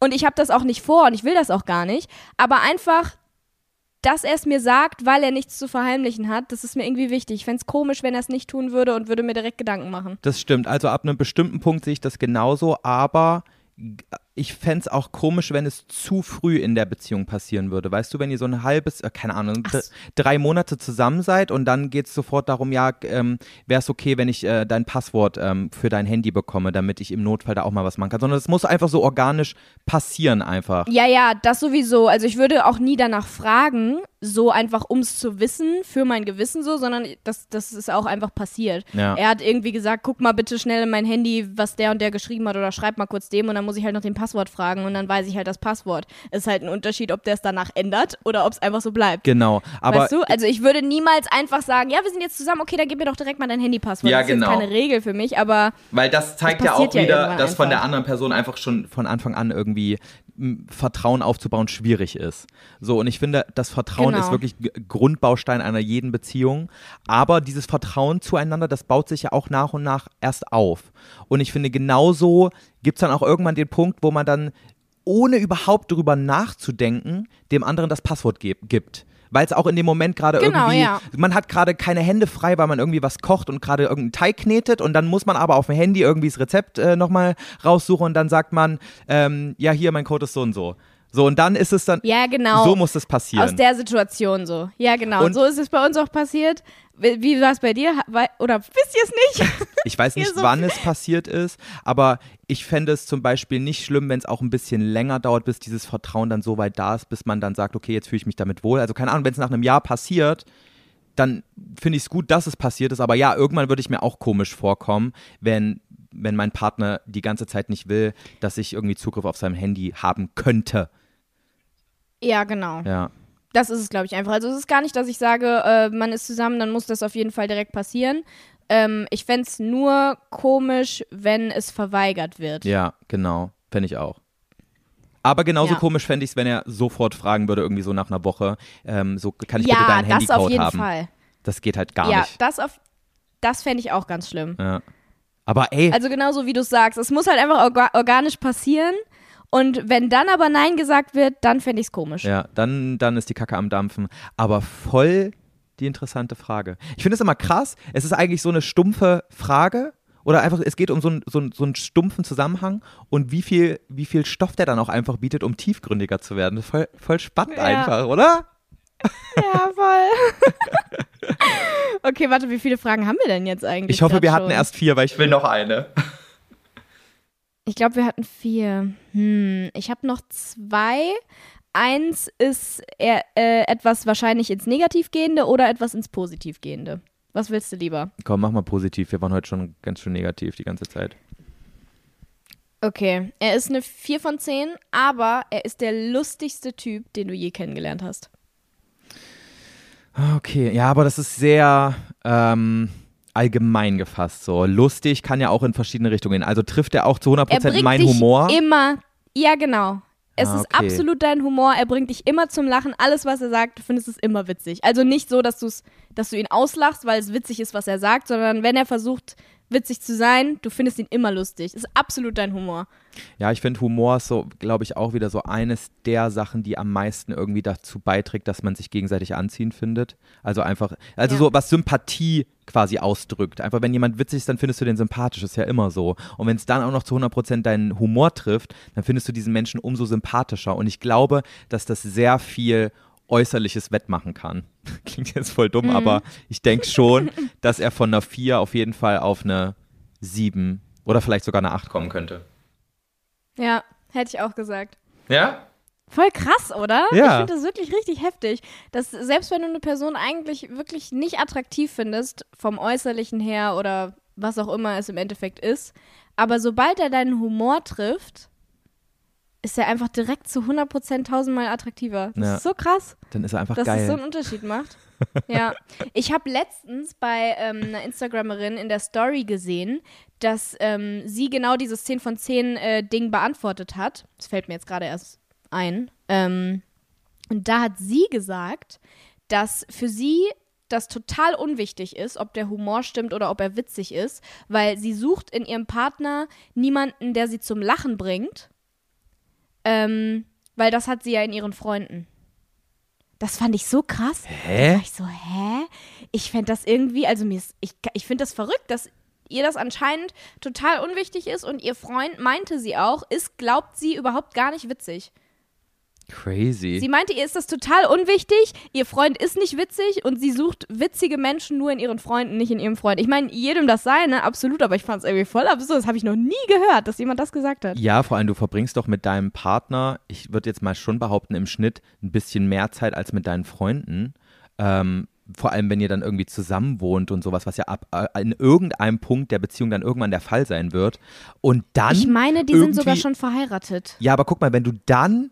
Und ich habe das auch nicht vor und ich will das auch gar nicht. Aber einfach, dass er es mir sagt, weil er nichts zu verheimlichen hat, das ist mir irgendwie wichtig. Ich fände es komisch, wenn er es nicht tun würde und würde mir direkt Gedanken machen. Das stimmt. Also ab einem bestimmten Punkt sehe ich das genauso, aber ich fände es auch komisch, wenn es zu früh in der Beziehung passieren würde. Weißt du, wenn ihr so ein halbes, äh, keine Ahnung, drei Monate zusammen seid und dann geht es sofort darum, ja, ähm, wäre es okay, wenn ich äh, dein Passwort ähm, für dein Handy bekomme, damit ich im Notfall da auch mal was machen kann. Sondern es muss einfach so organisch passieren einfach. Ja, ja, das sowieso. Also ich würde auch nie danach fragen, so einfach um es zu wissen, für mein Gewissen so, sondern das, das ist auch einfach passiert. Ja. Er hat irgendwie gesagt, guck mal bitte schnell in mein Handy, was der und der geschrieben hat oder schreib mal kurz dem und dann muss ich halt noch den Passwort fragen und dann weiß ich halt das Passwort. Ist halt ein Unterschied, ob der es danach ändert oder ob es einfach so bleibt. Genau. Aber weißt du? Also ich würde niemals einfach sagen, ja, wir sind jetzt zusammen, okay, dann gib mir doch direkt mal dein Handypasswort. Ja, das ist genau. keine Regel für mich, aber Weil das zeigt Das ja auch ja wieder, irgendwann dass von der einfach. anderen Person einfach schon von Anfang an irgendwie Vertrauen aufzubauen schwierig ist. So, und ich finde, das Vertrauen Genau. ist wirklich Grundbaustein einer jeden Beziehung. Aber dieses Vertrauen zueinander, das baut sich ja auch nach und nach erst auf. Und ich finde, genauso gibt es dann auch irgendwann den Punkt, wo man dann, ohne überhaupt drüber nachzudenken, dem anderen das Passwort gibt. Weil es auch in dem Moment gerade Genau, irgendwie, ja. man hat gerade keine Hände frei, weil man irgendwie was kocht und gerade irgendeinen Teig knetet und dann muss man aber auf dem Handy irgendwie das Rezept äh, nochmal raussuchen und dann sagt man, ähm, ja hier, mein Code ist so und so. So, und dann ist es dann, ja, genau. so muss das passieren. Aus der Situation so. Ja, genau. Und- Und so ist es bei uns auch passiert. Wie, wie war es bei dir? Oder wisst ihr es nicht? <laughs> Ich weiß nicht, so wann es passiert ist, aber ich fände es zum Beispiel nicht schlimm, wenn es auch ein bisschen länger dauert, bis dieses Vertrauen dann so weit da ist, bis man dann sagt, okay, jetzt fühle ich mich damit wohl. Also keine Ahnung, wenn es nach einem Jahr passiert, dann finde ich es gut, dass es passiert ist. Aber ja, irgendwann würde ich mir auch komisch vorkommen, wenn, wenn mein Partner die ganze Zeit nicht will, dass ich irgendwie Zugriff auf sein Handy haben könnte. Ja, genau. Ja. Das ist es, glaube ich, einfach. Also es ist gar nicht, dass ich sage, äh, man ist zusammen, dann muss das auf jeden Fall direkt passieren. Ähm, ich fände es nur komisch, wenn es verweigert wird. Ja, genau. Fände ich auch. Aber genauso Ja. komisch fände ich es, wenn er sofort fragen würde, irgendwie so nach einer Woche, ähm, so kann ich bitte ja deinen das auf Handycode jeden haben. Fall. Das geht halt gar ja, nicht. das auf das fände ich auch ganz schlimm. Ja. Aber ey, Also genauso wie du es sagst, es muss halt einfach orga organisch passieren. Und wenn dann aber Nein gesagt wird, dann fände ich es komisch. ja, dann, dann ist die Kacke am Dampfen. Aber voll die interessante Frage. Ich finde es immer krass. Es ist eigentlich so eine stumpfe Frage. Oder einfach, es geht um so, einen- so, einen- so einen stumpfen Zusammenhang und wie viel, wie viel Stoff der dann auch einfach bietet, um tiefgründiger zu werden. Das ist voll, voll spannend Ja. einfach, oder? <laughs> Ja, voll. <laughs> okay, warte, wie viele Fragen haben wir denn jetzt eigentlich? Ich hoffe, wir hatten schon? erst vier, weil Ich will noch eine. Ich glaube, wir hatten vier. Hm, ich habe noch zwei. Eins ist eher, äh, etwas wahrscheinlich ins Negativgehende oder etwas ins Positivgehende. Was willst du lieber? Komm, mach mal positiv. Wir waren heute schon ganz schön negativ die ganze Zeit. Okay, er ist eine 4 von 10, aber er ist der lustigste Typ, den du je kennengelernt hast. Okay, ja, aber das ist sehr ähm, allgemein gefasst. So lustig kann ja auch in verschiedene Richtungen gehen. Also trifft er auch zu 100% Er bringt meinen Humor. immer. Ja, genau. Es Ah, ist okay. absolut dein Humor. Er bringt dich immer zum Lachen. Alles, was er sagt, du findest es immer witzig. Also nicht so, dass, du's, dass du ihn auslachst, weil es witzig ist, was er sagt, sondern wenn er versucht, witzig zu sein, du findest ihn immer lustig. Ist absolut dein Humor. Ja, ich finde Humor ist so, glaube ich, auch wieder so eines der Sachen, die am meisten irgendwie dazu beiträgt, dass man sich gegenseitig anziehen findet. Also einfach, also Ja. so was Sympathie quasi ausdrückt. Einfach wenn jemand witzig ist, dann findest du den sympathisch, ist ja immer so. Und wenn es dann auch noch zu 100% deinen Humor trifft, dann findest du diesen Menschen umso sympathischer. Und ich glaube, dass das sehr viel Äußerliches wettmachen kann. <laughs> Klingt jetzt voll dumm, aber ich denke schon, dass er von einer 4 auf jeden Fall auf eine 7 oder vielleicht sogar eine 8 kommen könnte. Ja, hätte ich auch gesagt. Ja? Voll krass, oder? Ja. Ich finde das wirklich richtig heftig, dass selbst wenn du eine Person eigentlich wirklich nicht attraktiv findest, vom Äußerlichen her oder was auch immer es im Endeffekt ist, aber sobald er deinen Humor trifft, ist er einfach direkt zu 100% tausendmal attraktiver. Das Ja. ist so krass, Dann ist er einfach dass geil. es so einen Unterschied macht. <laughs> ja. Ich habe letztens bei ähm, einer Instagramerin in der Story gesehen, dass ähm, sie genau dieses 10 von 10 äh, Ding beantwortet hat. Das fällt mir jetzt gerade erst ein. Ähm, und da hat sie gesagt, dass für sie das total unwichtig ist, ob der Humor stimmt oder ob er witzig ist, weil sie sucht in ihrem Partner niemanden, der sie zum Lachen bringt, ähm, weil das hat sie ja in ihren Freunden. Das fand ich so krass. Hä? Da war ich so, hä? Ich fände das irgendwie, also mir ist, ich, ich finde das verrückt, dass ihr das anscheinend total unwichtig ist und ihr Freund meinte sie auch, ist, glaubt sie überhaupt gar nicht witzig. Crazy. Sie meinte, ihr ist das total unwichtig, ihr Freund ist nicht witzig und sie sucht witzige Menschen nur in ihren Freunden, nicht in ihrem Freund. Ich meine, jedem das sei, ne? Absolut, aber ich fand es irgendwie voll absurd. Das habe ich noch nie gehört, dass jemand das gesagt hat. Ja, vor allem du verbringst doch mit deinem Partner, ich würde jetzt mal schon behaupten, im Schnitt ein bisschen mehr Zeit als mit deinen Freunden. Ähm, vor allem, wenn ihr dann irgendwie zusammen wohnt und sowas, was ja ab äh, in irgendeinem Punkt der Beziehung dann irgendwann der Fall sein wird. Und dann. Ich meine, die sind sogar schon verheiratet. Ja, aber guck mal, wenn du dann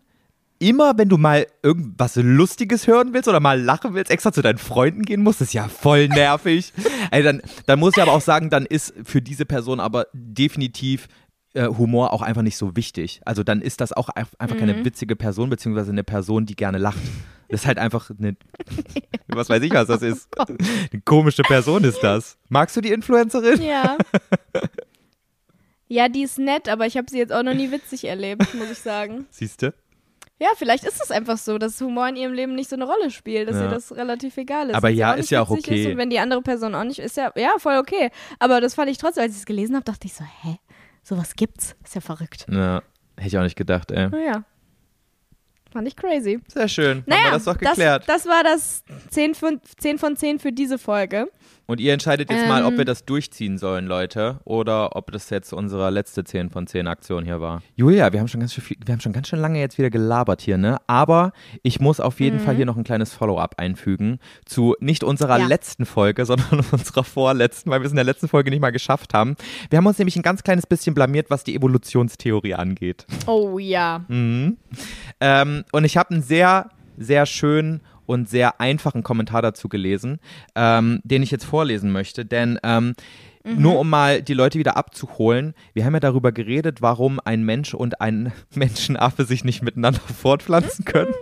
immer, wenn du mal irgendwas Lustiges hören willst oder mal lachen willst, extra zu deinen Freunden gehen musst, ist ja voll nervig. <laughs> Ey, dann, dann muss ich aber auch sagen, dann ist für diese Person aber definitiv äh, Humor auch einfach nicht so wichtig. Also dann ist das auch ein- einfach keine witzige Person, beziehungsweise eine Person, die gerne lacht. Das ist halt einfach eine, <laughs> <laughs> was weiß ich, was das ist. Eine komische Person ist das. Magst du die Influencerin? Ja. Ja, die ist nett, aber ich habe sie jetzt auch noch nie witzig erlebt, muss ich sagen. Siehst du? Ja, vielleicht ist es einfach so, dass Humor in ihrem Leben nicht so eine Rolle spielt, dass Ja. ihr das relativ egal ist. Aber ja, ist ja auch okay. Ist und wenn die andere Person auch nicht, ist ja, ja, voll okay. Aber das fand ich trotzdem, als ich es gelesen habe, dachte ich so, hä? Sowas gibt's? Ist ja verrückt. Ja, hätte ich auch nicht gedacht, ey. Naja. Fand ich crazy. Sehr schön. Haben Naja, wir das doch geklärt. Das, das war das 10 von, 10 von 10 für diese Folge. Und ihr entscheidet jetzt mal, ob Ähm. wir das durchziehen sollen, Leute, oder ob das jetzt unsere letzte 10 von 10 Aktion hier war. Julia, wir haben schon ganz schön viel, wir haben schon ganz schön lange jetzt wieder gelabert hier, ne? Aber ich muss auf jeden Fall hier noch ein kleines Follow-up einfügen zu nicht unserer Mhm. Ja. letzten Folge, <laughs> sondern unserer vorletzten, weil wir es in der letzten Folge nicht mal geschafft haben. Wir haben uns nämlich ein ganz kleines bisschen blamiert, was die Evolutionstheorie angeht. Oh ja. Mhm. Ähm, und ich habe einen sehr, sehr schönen und sehr einfachen Kommentar dazu gelesen, ähm, den ich jetzt vorlesen möchte. Denn ähm, nur um mal die Leute wieder abzuholen, wir haben ja darüber geredet, warum ein Mensch und ein <laughs> Menschenaffe sich nicht miteinander fortpflanzen können.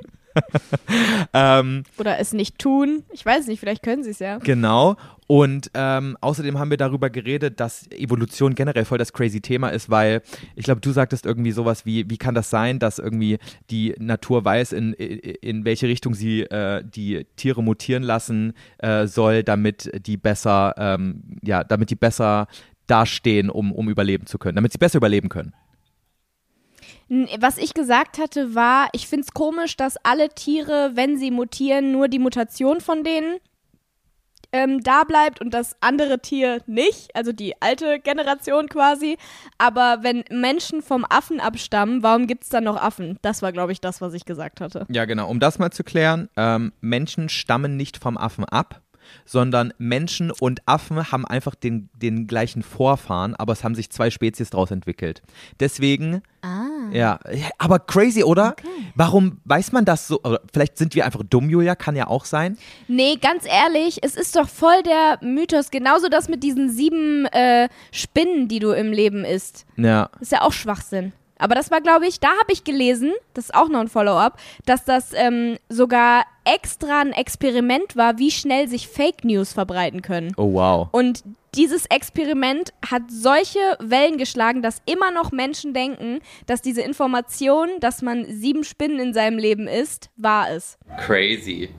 <laughs> ähm, Oder es nicht tun. Ich weiß nicht, vielleicht können sie es ja. Genau. Und ähm, außerdem haben wir darüber geredet, dass Evolution generell voll das crazy Thema ist, weil ich glaube, du sagtest irgendwie sowas wie, wie kann das sein, dass irgendwie die Natur weiß, in, in, welche Richtung sie äh, die Tiere mutieren lassen äh, soll, damit die besser, ähm, ja, damit die besser dastehen, um, um überleben zu können, damit sie besser überleben können. Was ich gesagt hatte, war, ich finde es komisch, dass alle Tiere, wenn sie mutieren, nur die Mutation von denen ähm, da bleibt und das andere Tier nicht, also die alte Generation quasi. Aber wenn Menschen vom Affen abstammen, warum gibt es dann noch Affen? Das war, glaube ich, das, was ich gesagt hatte. Ja, genau. Um das mal zu klären, ähm, Menschen stammen nicht vom Affen ab, sondern Menschen und Affen haben einfach den, den gleichen Vorfahren, aber es haben sich zwei Spezies daraus entwickelt. Deswegen, Ah. ja, aber crazy, oder? Warum weiß man das so? Oder vielleicht sind wir einfach dumm, Julia, kann ja auch sein. Nee, ganz ehrlich, es ist doch voll der Mythos. Genauso das mit diesen sieben äh, Spinnen, die du im Leben isst. Ja, ist ja auch Schwachsinn. Aber das war, glaube ich, da habe ich gelesen, das ist auch noch ein Follow-up, dass das ähm, sogar extra ein Experiment war, wie schnell sich Fake News verbreiten können. oh wow. Und dieses Experiment hat solche Wellen geschlagen, dass immer noch Menschen denken, dass diese Information, dass man sieben Spinnen in seinem Leben isst, wahr ist. Crazy.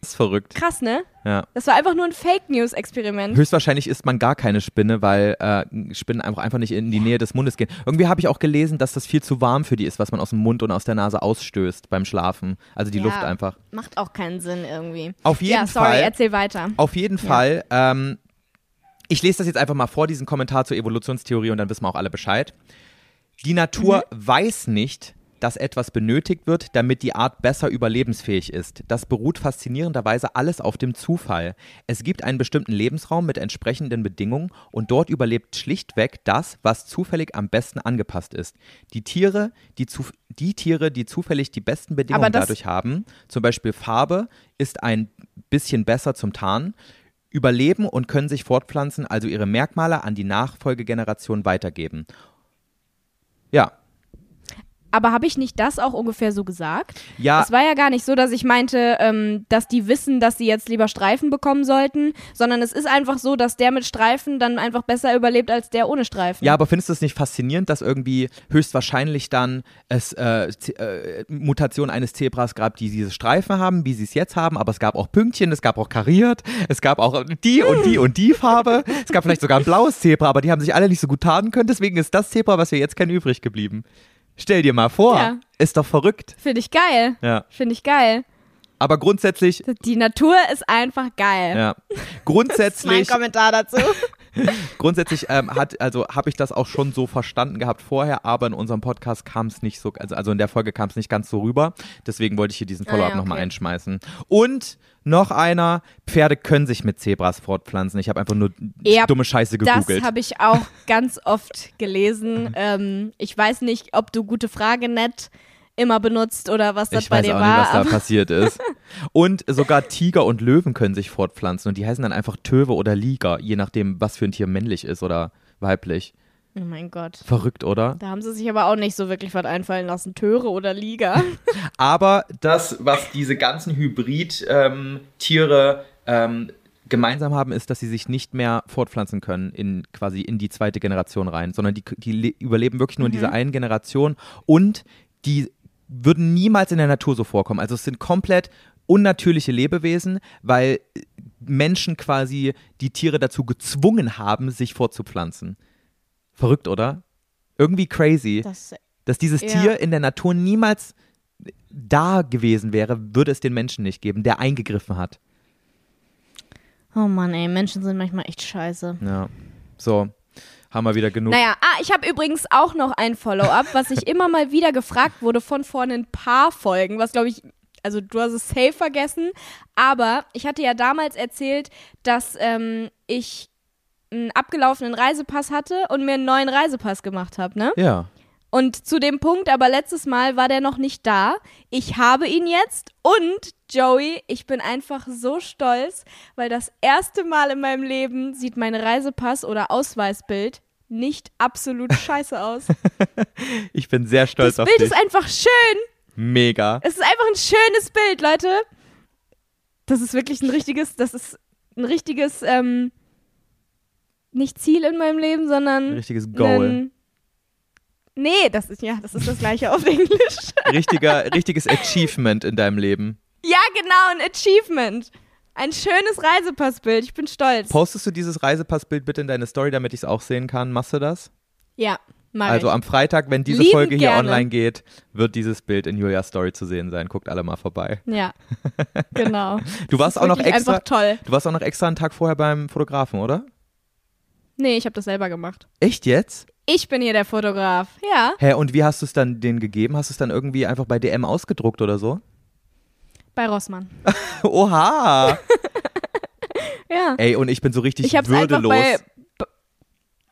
Das ist verrückt. Krass, ne? Ja. Das war einfach nur ein Fake News-Experiment. Höchstwahrscheinlich isst man gar keine Spinne, weil äh, Spinnen einfach, einfach nicht in die Nähe des Mundes gehen. Irgendwie habe ich auch gelesen, dass das viel zu warm für die ist, was man aus dem Mund und aus der Nase ausstößt beim Schlafen. Also die Ja. Luft einfach. Macht auch keinen Sinn irgendwie. Auf jeden ja, sorry, Fall. erzähl weiter. Auf jeden Fall. Ähm, ich lese das jetzt einfach mal vor, diesen Kommentar zur Evolutionstheorie, und dann wissen wir auch alle Bescheid. Die Natur weiß nicht, dass etwas benötigt wird, damit die Art besser überlebensfähig ist. Das beruht faszinierenderweise alles auf dem Zufall. Es gibt einen bestimmten Lebensraum mit entsprechenden Bedingungen und dort überlebt schlichtweg das, was zufällig am besten angepasst ist. Die Tiere, die, zu, die Tiere, die zufällig die besten Bedingungen dadurch haben, zum Beispiel Farbe, ist ein bisschen besser zum Tarnen, überleben und können sich fortpflanzen, also ihre Merkmale an die Nachfolgegeneration weitergeben. Ja, Aber habe ich nicht das auch ungefähr so gesagt? Ja, Es war ja gar nicht so, dass ich meinte, ähm, dass die wissen, dass sie jetzt lieber Streifen bekommen sollten, sondern es ist einfach so, dass der mit Streifen dann einfach besser überlebt als der ohne Streifen. Ja, aber findest du es nicht faszinierend, dass irgendwie höchstwahrscheinlich dann es äh, äh, Mutationen eines Zebras gab, die diese Streifen haben, wie sie es jetzt haben, aber es gab auch Pünktchen, es gab auch kariert, es gab auch die und die und die Farbe, es gab vielleicht sogar ein blaues Zebra, aber die haben sich alle nicht so gut tarnen können, deswegen ist das Zebra, was wir jetzt kennen, übrig geblieben. Stell dir mal vor, Ja. ist doch verrückt. Finde ich geil. Ja, Finde ich geil. aber grundsätzlich, Die Natur ist einfach geil. ja, <laughs> Das ist mein grundsätzlich Kommentar dazu. <laughs> <laughs> Grundsätzlich ähm, hat, also habe ich das auch schon so verstanden gehabt vorher, aber in unserem Podcast kam es nicht so, also, also in der Folge kam es nicht ganz so rüber. Deswegen wollte ich hier diesen Ah, Follow-up ja, nochmal okay. einschmeißen. Und noch einer, Pferde können sich mit Zebras fortpflanzen. Ich habe einfach nur Ja, dumme Scheiße Das gegoogelt. habe ich auch ganz oft gelesen. <laughs> Ähm, ich weiß nicht, ob du gute Frage nett immer benutzt oder was das Ich bei dir auch nicht, war. was da passiert ist. <laughs> Und sogar Tiger und Löwen können sich fortpflanzen und die heißen dann einfach Töwe oder Liger, je nachdem, was für ein Tier männlich ist oder weiblich. oh mein Gott. Verrückt, oder? Da haben sie sich aber auch nicht so wirklich was einfallen lassen. Töre oder Liga. <laughs> Aber Das, was diese ganzen Hybrid-Tiere ähm, gemeinsam haben, ist, dass sie sich nicht mehr fortpflanzen können in quasi in die zweite Generation rein, sondern die, die le- überleben wirklich nur in dieser einen Generation und die würden niemals in der Natur so vorkommen. Also es sind komplett unnatürliche Lebewesen, weil Menschen quasi die Tiere dazu gezwungen haben, sich fortzupflanzen. Verrückt, oder? Irgendwie crazy, Das, dass dieses Ja. Tier in der Natur niemals da gewesen wäre, würde es den Menschen nicht geben, der eingegriffen hat. oh Mann, ey, Menschen sind manchmal echt scheiße. Ja. So, haben wir wieder genug. Naja, ah, ich habe übrigens auch noch ein Follow-up, was ich immer mal wieder gefragt wurde von vor ein paar Folgen, was glaube ich, also du hast es safe vergessen, aber ich hatte ja damals erzählt, dass ähm, ich einen abgelaufenen Reisepass hatte und mir einen neuen Reisepass gemacht habe, ne? Ja. Und zu dem Punkt, aber letztes Mal war der noch nicht da. Ich habe ihn jetzt und Joey, ich bin einfach so stolz, weil das erste Mal in meinem Leben sieht mein Reisepass oder Ausweisbild nicht absolut <laughs> scheiße aus. Ich bin sehr stolz Das auf Bild dich. ist einfach schön. Mega. Es ist einfach ein schönes Bild, Leute. Das ist wirklich ein richtiges, das ist ein richtiges, ähm, nicht Ziel in meinem Leben, Ein sondern richtiges Goal. ein- Nee, das ist ja, das ist das gleiche auf Englisch. <laughs> Richtiger, richtiges Achievement in deinem Leben. Ja, genau, ein Achievement. Ein schönes Reisepassbild. Ich bin stolz. Postest du dieses Reisepassbild bitte in deine Story, damit ich es auch sehen kann? Machst du das? ja, mach Also ich. am Freitag, wenn diese Liebend Folge hier gerne. online geht, wird dieses Bild in Julias Story zu sehen sein. Guckt alle mal vorbei. Ja, genau. <laughs> Du warst auch noch extra. einfach toll. Du warst auch noch extra einen Tag vorher beim Fotografen, oder? Nee, ich habe das selber gemacht. Echt jetzt? Ich bin hier der Fotograf. Ja, Hä, und wie hast du es dann denen gegeben? Hast du es dann irgendwie einfach bei DM ausgedruckt oder so? bei Rossmann. <laughs> Oha! <laughs> Ja. Ey, und ich bin so richtig Ich habe es einfach würdelos. bei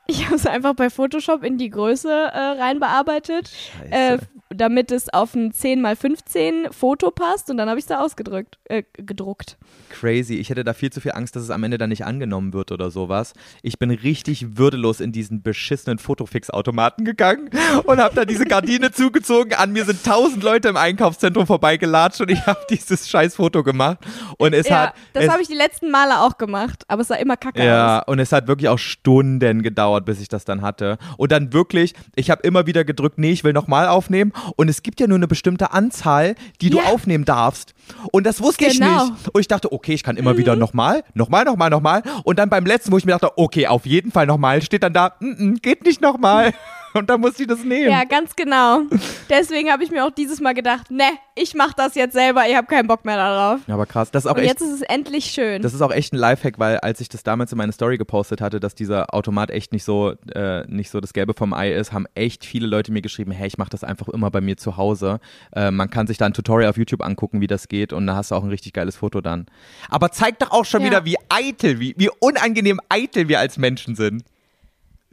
ich habe es einfach bei Photoshop in die Größe äh, rein bearbeitet, äh, damit es auf ein 10x15 Foto passt und dann habe ich es da ausgedrückt, äh, gedruckt. Crazy. Ich hätte da viel zu viel Angst, dass es am Ende dann nicht angenommen wird oder sowas. Ich bin richtig würdelos in diesen beschissenen Fotofix-Automaten gegangen und habe da diese <laughs> Gardine zugezogen. An mir sind tausend Leute im Einkaufszentrum vorbeigelatscht und ich habe <laughs> dieses scheiß Foto gemacht. Und es ja, hat. das habe ich die letzten Male auch gemacht, aber es sah immer kacke Ja, aus. und es hat wirklich auch Stunden gedauert, bis ich das dann hatte. Und dann wirklich, ich habe immer wieder gedrückt, nee, ich will nochmal aufnehmen. Und es gibt ja nur eine bestimmte Anzahl, die du Ja. aufnehmen darfst. Und das wusste ich Genau. nicht. Und ich dachte, okay, ich kann immer wieder nochmal, nochmal, nochmal, nochmal. Und dann beim letzten, wo ich mir dachte, okay, auf jeden Fall nochmal, steht dann da, "Mm, mm, geht nicht nochmal. <laughs> <laughs> Und dann musste ich das nehmen. Ja, ganz genau. Deswegen habe ich mir auch dieses Mal gedacht, ne, ich mache das jetzt selber, ich habe keinen Bock mehr darauf. Ja, aber krass. Das ist auch Und echt jetzt ist es endlich schön. Das ist auch echt ein Lifehack, weil als ich das damals in meine Story gepostet hatte, dass dieser Automat echt nicht so, äh, nicht so das Gelbe vom Ei ist, haben echt viele Leute mir geschrieben, hey, ich mache das einfach immer bei mir zu Hause. Äh, man kann sich da ein Tutorial auf YouTube angucken, wie das geht und da hast du auch ein richtig geiles Foto dann. Aber zeigt doch auch schon Ja. wieder, wie eitel, wie, wie unangenehm eitel wir als Menschen sind.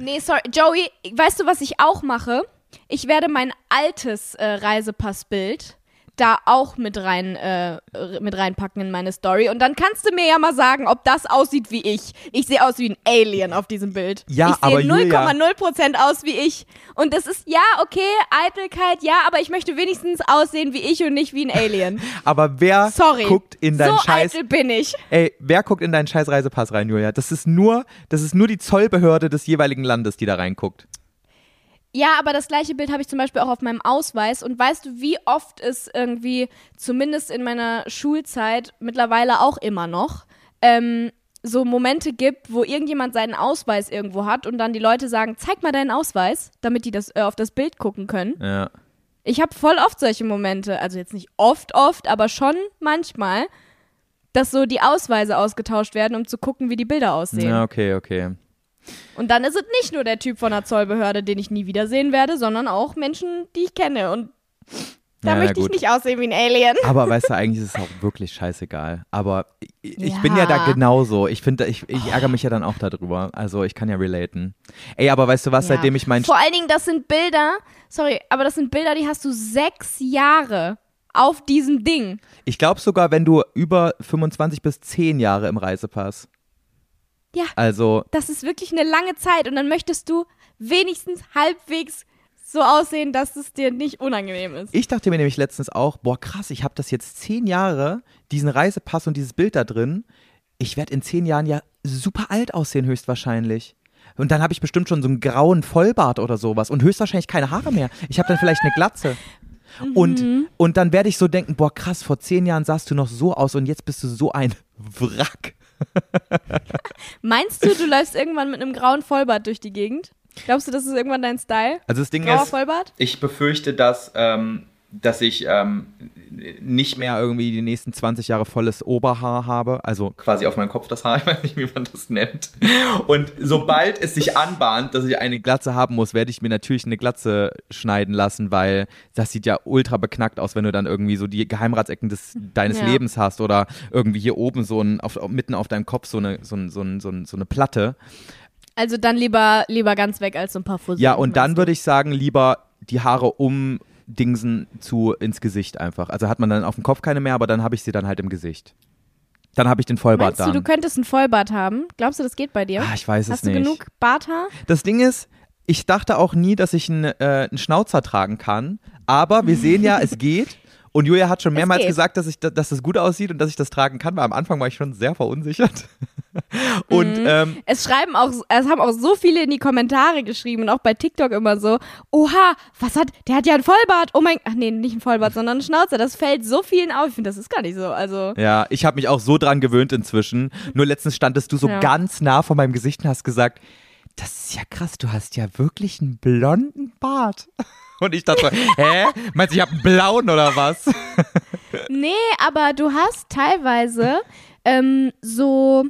Nee, sorry. Joey, weißt du, was ich auch mache? Ich werde mein altes äh, Reisepassbild da auch mit rein äh, mit reinpacken in meine Story und dann kannst du mir ja mal sagen, ob das aussieht wie ich. Ich sehe aus wie ein Alien auf diesem Bild. Ja, ich sehe Julia- 0,0% aus wie ich und das ist ja okay, Eitelkeit, ja, aber ich möchte wenigstens aussehen wie ich und nicht wie ein Alien. <laughs> Aber wer Sorry. guckt in deinen so Scheiß eitel bin ich. Ey, wer guckt in deinen scheiß Reisepass rein, Julia? Das ist nur, das ist nur die Zollbehörde des jeweiligen Landes, die da reinguckt. Ja, aber das gleiche Bild habe ich zum Beispiel auch auf meinem Ausweis. Und weißt du, wie oft es irgendwie, zumindest in meiner Schulzeit, mittlerweile auch immer noch, ähm, so Momente gibt, wo irgendjemand seinen Ausweis irgendwo hat und dann die Leute sagen, zeig mal deinen Ausweis, damit die das äh, auf das Bild gucken können. Ja. Ich habe voll oft solche Momente, also jetzt nicht oft, oft, aber schon manchmal, dass so die Ausweise ausgetauscht werden, um zu gucken, wie die Bilder aussehen. Ja, okay, okay. Und dann ist es nicht nur der Typ von der Zollbehörde, den ich nie wiedersehen werde, sondern auch Menschen, die ich kenne. Und da Ja, möchte ich nicht aussehen wie ein Alien. Aber weißt du, eigentlich ist es auch wirklich scheißegal. Aber ich, ich Ja. bin ja da genauso. Ich finde, ich, ich ärgere mich ja dann auch darüber. Also ich kann ja relaten. Ey, aber weißt du was, Ja. seitdem ich meinen Vor allen Dingen, das sind Bilder, sorry, aber das sind Bilder, die hast du sechs Jahre auf diesem Ding. Ich glaube sogar, wenn du über 25 bis 10 Jahre im Reisepass. Ja. Also, Das ist wirklich eine lange Zeit und dann möchtest du wenigstens halbwegs so aussehen, dass es dir nicht unangenehm ist. ich dachte mir nämlich letztens auch, boah, krass, ich habe das jetzt 10 Jahre, diesen Reisepass und dieses Bild da drin. Ich werde in 10 Jahren ja super alt aussehen, höchstwahrscheinlich. Und dann habe ich bestimmt schon so einen grauen Vollbart oder sowas und höchstwahrscheinlich keine Haare mehr. Ich habe dann vielleicht eine Glatze. Und, und dann werde ich so denken, boah, krass, vor zehn Jahren sahst du noch so aus und jetzt bist du so ein <laughs> Wrack. <laughs> Meinst du, du läufst irgendwann mit einem grauen Vollbart durch die Gegend? Glaubst du, das ist irgendwann dein Style? Also das Ding Grauer ist, Vollbart? Ich befürchte, dass, ähm, dass ich ähm, nicht mehr irgendwie die nächsten 20 Jahre volles Oberhaar habe. Also quasi auf meinem Kopf das Haar, <laughs> ich weiß nicht, wie man das nennt. Und sobald es sich anbahnt, dass ich eine Glatze haben muss, werde ich mir natürlich eine Glatze schneiden lassen, weil das sieht ja ultra beknackt aus, wenn du dann irgendwie so die Geheimratsecken des, deines Ja. Lebens hast oder irgendwie hier oben so ein, auf, mitten auf deinem Kopf so eine, so, ein, so, ein, so, ein, so eine Platte. Also dann lieber, lieber ganz weg als so ein paar Fussel. Ja, und dann würde ich sagen, lieber die Haare umdingsen zu ins Gesicht einfach. Also hat man dann auf dem Kopf keine mehr, aber dann habe ich sie dann halt im Gesicht. Dann habe ich den Vollbart Meinst du, dann. du könntest einen Vollbart haben? Glaubst du, das geht bei dir? ah, ich weiß es Hast du nicht. genug Barthaar? Das Ding ist, ich dachte auch nie, dass ich einen, äh, einen Schnauzer tragen kann. Aber wir sehen ja, es geht. Und Julia hat schon mehrmals gesagt, dass, ich, da- dass das gut aussieht und dass ich das tragen kann, weil am Anfang war ich schon sehr verunsichert. <laughs> und Mhm. ähm, Es schreiben auch, es haben auch so viele in die Kommentare geschrieben und auch bei TikTok immer so, oha, was hat, der hat ja einen Vollbart, oh mein, ach nee, nicht einen Vollbart, sondern einen Schnauzer, das fällt so vielen auf, ich finde, das ist gar nicht so, also, ja, ich habe mich auch so dran gewöhnt inzwischen. Nur letztens standest du so Ja. ganz nah vor meinem Gesicht und hast gesagt, das ist ja krass, du hast ja wirklich einen blonden Bart. <laughs> Und ich dachte, so, hä? Meinst du, ich habe einen blauen oder was? nee, aber du hast teilweise ähm, so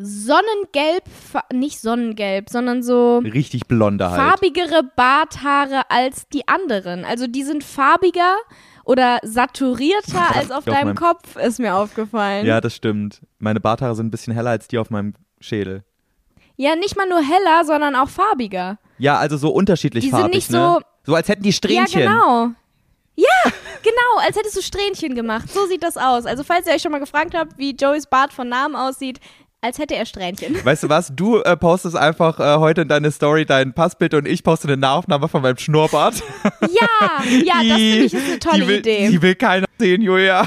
Sonnengelb, nicht Sonnengelb, sondern so Richtig blonde halt. farbigere Barthaare als die anderen, also die sind farbiger oder saturierter <laughs> als auf Auf deinem meinem- Kopf, ist mir aufgefallen. Ja, das stimmt. Meine Barthaare sind ein bisschen heller als die auf meinem Schädel. Ja, nicht mal nur heller, sondern auch farbiger. Ja, also so unterschiedlich Die sind farbig, nicht ne? so- So als hätten die Strähnchen. Ja, genau. Ja, genau, als hättest du Strähnchen gemacht. So sieht das aus. Also, falls ihr euch schon mal gefragt habt, wie Joeys Bart von Namen aussieht, als hätte er Strähnchen. <laughs> Weißt du was? Du äh, postest einfach äh, heute in deine Story dein Passbild und ich poste eine Nahaufnahme von meinem Schnurrbart. <laughs> Ja, ja, das finde ich ist eine tolle die will, Idee. Die will keiner sehen, Julia.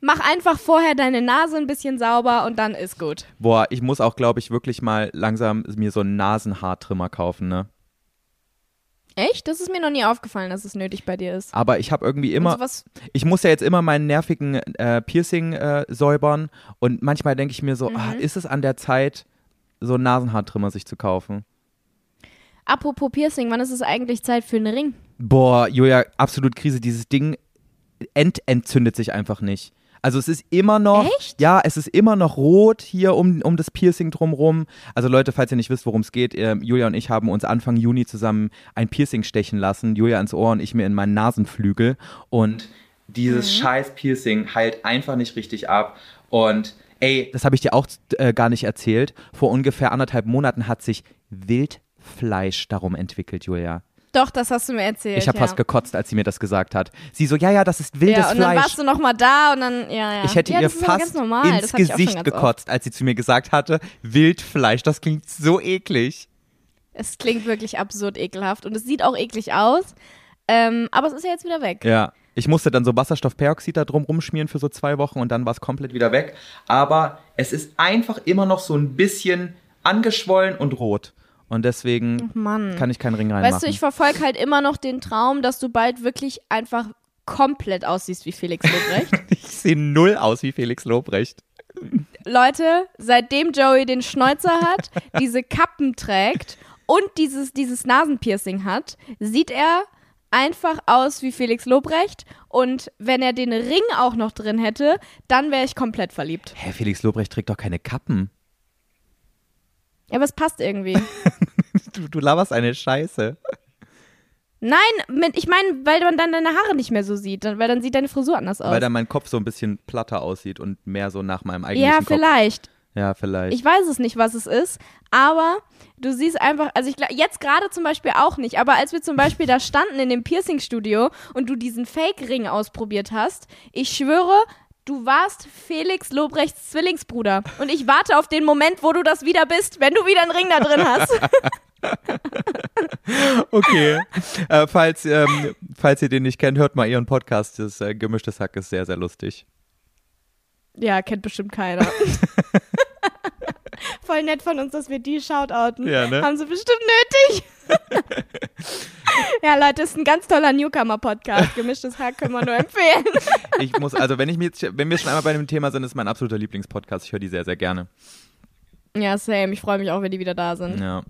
Mach einfach vorher deine Nase ein bisschen sauber und dann ist gut. Boah, ich muss auch, glaube ich, wirklich mal langsam mir so einen Nasenhaartrimmer kaufen, ne? Echt? Das ist mir noch nie aufgefallen, dass es nötig bei dir ist. Aber ich habe irgendwie immer, sowas, ich muss ja jetzt immer meinen nervigen äh, Piercing äh, säubern und manchmal denke ich mir so, ah, Mhm. ist es an der Zeit, so einen Nasenhaartrimmer sich zu kaufen? apropos Piercing, wann ist es eigentlich Zeit für einen Ring? Boah, Julia, absolut Krise. Dieses Ding ent entzündet sich einfach nicht. Also es ist immer noch, Echt? ja, es ist immer noch rot hier um, um das Piercing drumrum. Also Leute, falls ihr nicht wisst, worum es geht, äh, Julia und ich haben uns Anfang Juni zusammen ein Piercing stechen lassen. Julia ins Ohr und ich mir in meinen Nasenflügel. Und dieses scheiß Piercing heilt einfach nicht richtig ab. Und ey, das habe ich dir auch äh, gar nicht erzählt. Vor ungefähr anderthalb Monaten hat sich Wildfleisch darum entwickelt, Julia. Doch, das hast du mir erzählt. Ich habe ja. fast gekotzt, als sie mir das gesagt hat. Sie so, ja, ja, das ist wildes Ja, und dann Fleisch. warst du noch mal da und dann, ja, ja. Ich hätte ja, ihr fast ganz normal. ins Gesicht ganz oft. gekotzt, als sie zu mir gesagt hatte, Wildfleisch, das klingt so eklig. Es klingt wirklich absurd ekelhaft und es sieht auch eklig aus. Ähm, aber es ist ja jetzt wieder weg. Ja. Ich musste dann so Wasserstoffperoxid da drum rumschmieren für so zwei Wochen und dann war es komplett wieder weg. Aber es ist einfach immer noch so ein bisschen angeschwollen und rot. Und deswegen Mann. kann ich keinen Ring reinmachen. Weißt du, ich verfolge halt immer noch den Traum, dass du bald wirklich einfach komplett aussiehst wie Felix Lobrecht. <laughs> ich sehe null aus wie Felix Lobrecht. Leute, seitdem Joey den Schnäuzer hat, <laughs> diese Kappen trägt und dieses, dieses Nasenpiercing hat, sieht er einfach aus wie Felix Lobrecht. Und wenn er den Ring auch noch drin hätte, dann wäre ich komplett verliebt. Hä, Felix Lobrecht trägt doch keine Kappen. Ja, aber es passt irgendwie. <laughs> Du, du laberst eine Scheiße. Nein, mit, ich meine, weil man dann deine Haare nicht mehr so sieht, dann- weil dann sieht deine Frisur anders aus. Weil dann mein Kopf so ein bisschen platter aussieht und mehr so nach meinem eigentlichen ja, Kopf. vielleicht. Ja, vielleicht. Ich weiß es nicht, was es ist, aber du siehst einfach, also ich jetzt gerade zum Beispiel auch nicht, aber als wir zum Beispiel da standen in dem Piercing-Studio und du diesen Fake-Ring ausprobiert hast, ich schwöre, du warst Felix Lobrechts Zwillingsbruder. Und ich warte auf den Moment, wo du das wieder bist, wenn du wieder einen Ring da drin hast. <laughs> Okay. äh, falls, ähm, falls ihr den nicht kennt, hört mal ihren Podcast. Das äh, Gemischtes Hack ist sehr, sehr lustig. ja, kennt bestimmt keiner. <laughs> Voll nett von uns, dass wir die shoutouten. Ja, ne? Haben sie bestimmt nötig. <laughs> ja, Leute, ist ein ganz toller Newcomer-Podcast. Gemischtes Hack können wir nur empfehlen. <laughs> Ich muss, also wenn ich mir jetzt, wenn wir schon einmal bei dem Thema sind, ist mein absoluter Lieblingspodcast. Ich höre die sehr, sehr gerne. Ja, same. Ich freue mich auch, wenn die wieder da sind. Ja.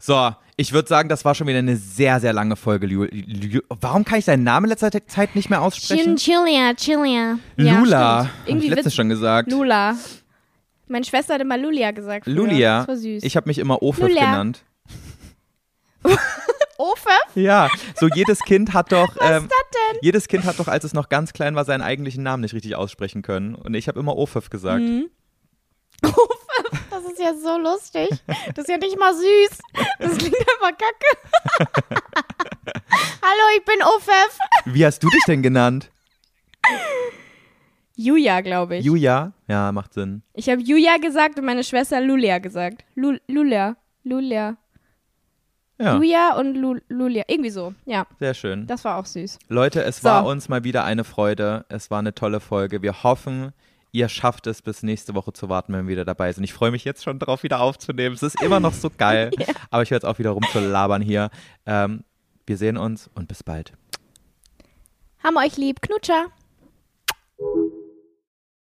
So, ich würde sagen, das war schon wieder eine sehr, sehr lange Folge. Lu Lu Warum kann ich seinen Namen in letzter Zeit nicht mehr aussprechen? Chilia, Chilia. Lula. Ja, stimmt. ich Irgendwie letztes schon gesagt. Lula. Meine Schwester hat immer Lulia gesagt. früher. Lulia. Das war süß. Ich habe mich immer Ofef Lulia. genannt. Ofe? Ja, so jedes Kind hat doch, ähm, Was denn? jedes Kind hat doch, als es noch ganz klein war, seinen eigentlichen Namen nicht richtig aussprechen können. Und ich habe immer Ofef gesagt. Mhm. <laughs> Ofe? Das ist ja so lustig. Das ist ja nicht mal süß. Das klingt einfach kacke. <laughs> Hallo, ich bin Ofef. Wie hast du dich denn genannt? Julia, glaube ich. Julia? Ja, macht Sinn. ich habe Julia gesagt und meine Schwester Lulia gesagt. Lu Lulia. Lulia. Ja, Julia und Lu Lulia. Irgendwie so. Ja, sehr schön. das war auch süß. Leute, es So. war uns mal wieder eine Freude. Es war eine tolle Folge. Wir hoffen, ihr schafft es bis nächste Woche zu warten, wenn wir wieder dabei sind. Ich freue mich jetzt schon darauf, wieder aufzunehmen. Es ist immer noch so geil. <laughs> Aber ich höre jetzt auch wieder rum zu labern hier. Ähm, wir sehen uns und bis bald. Haben euch lieb. Knutscher.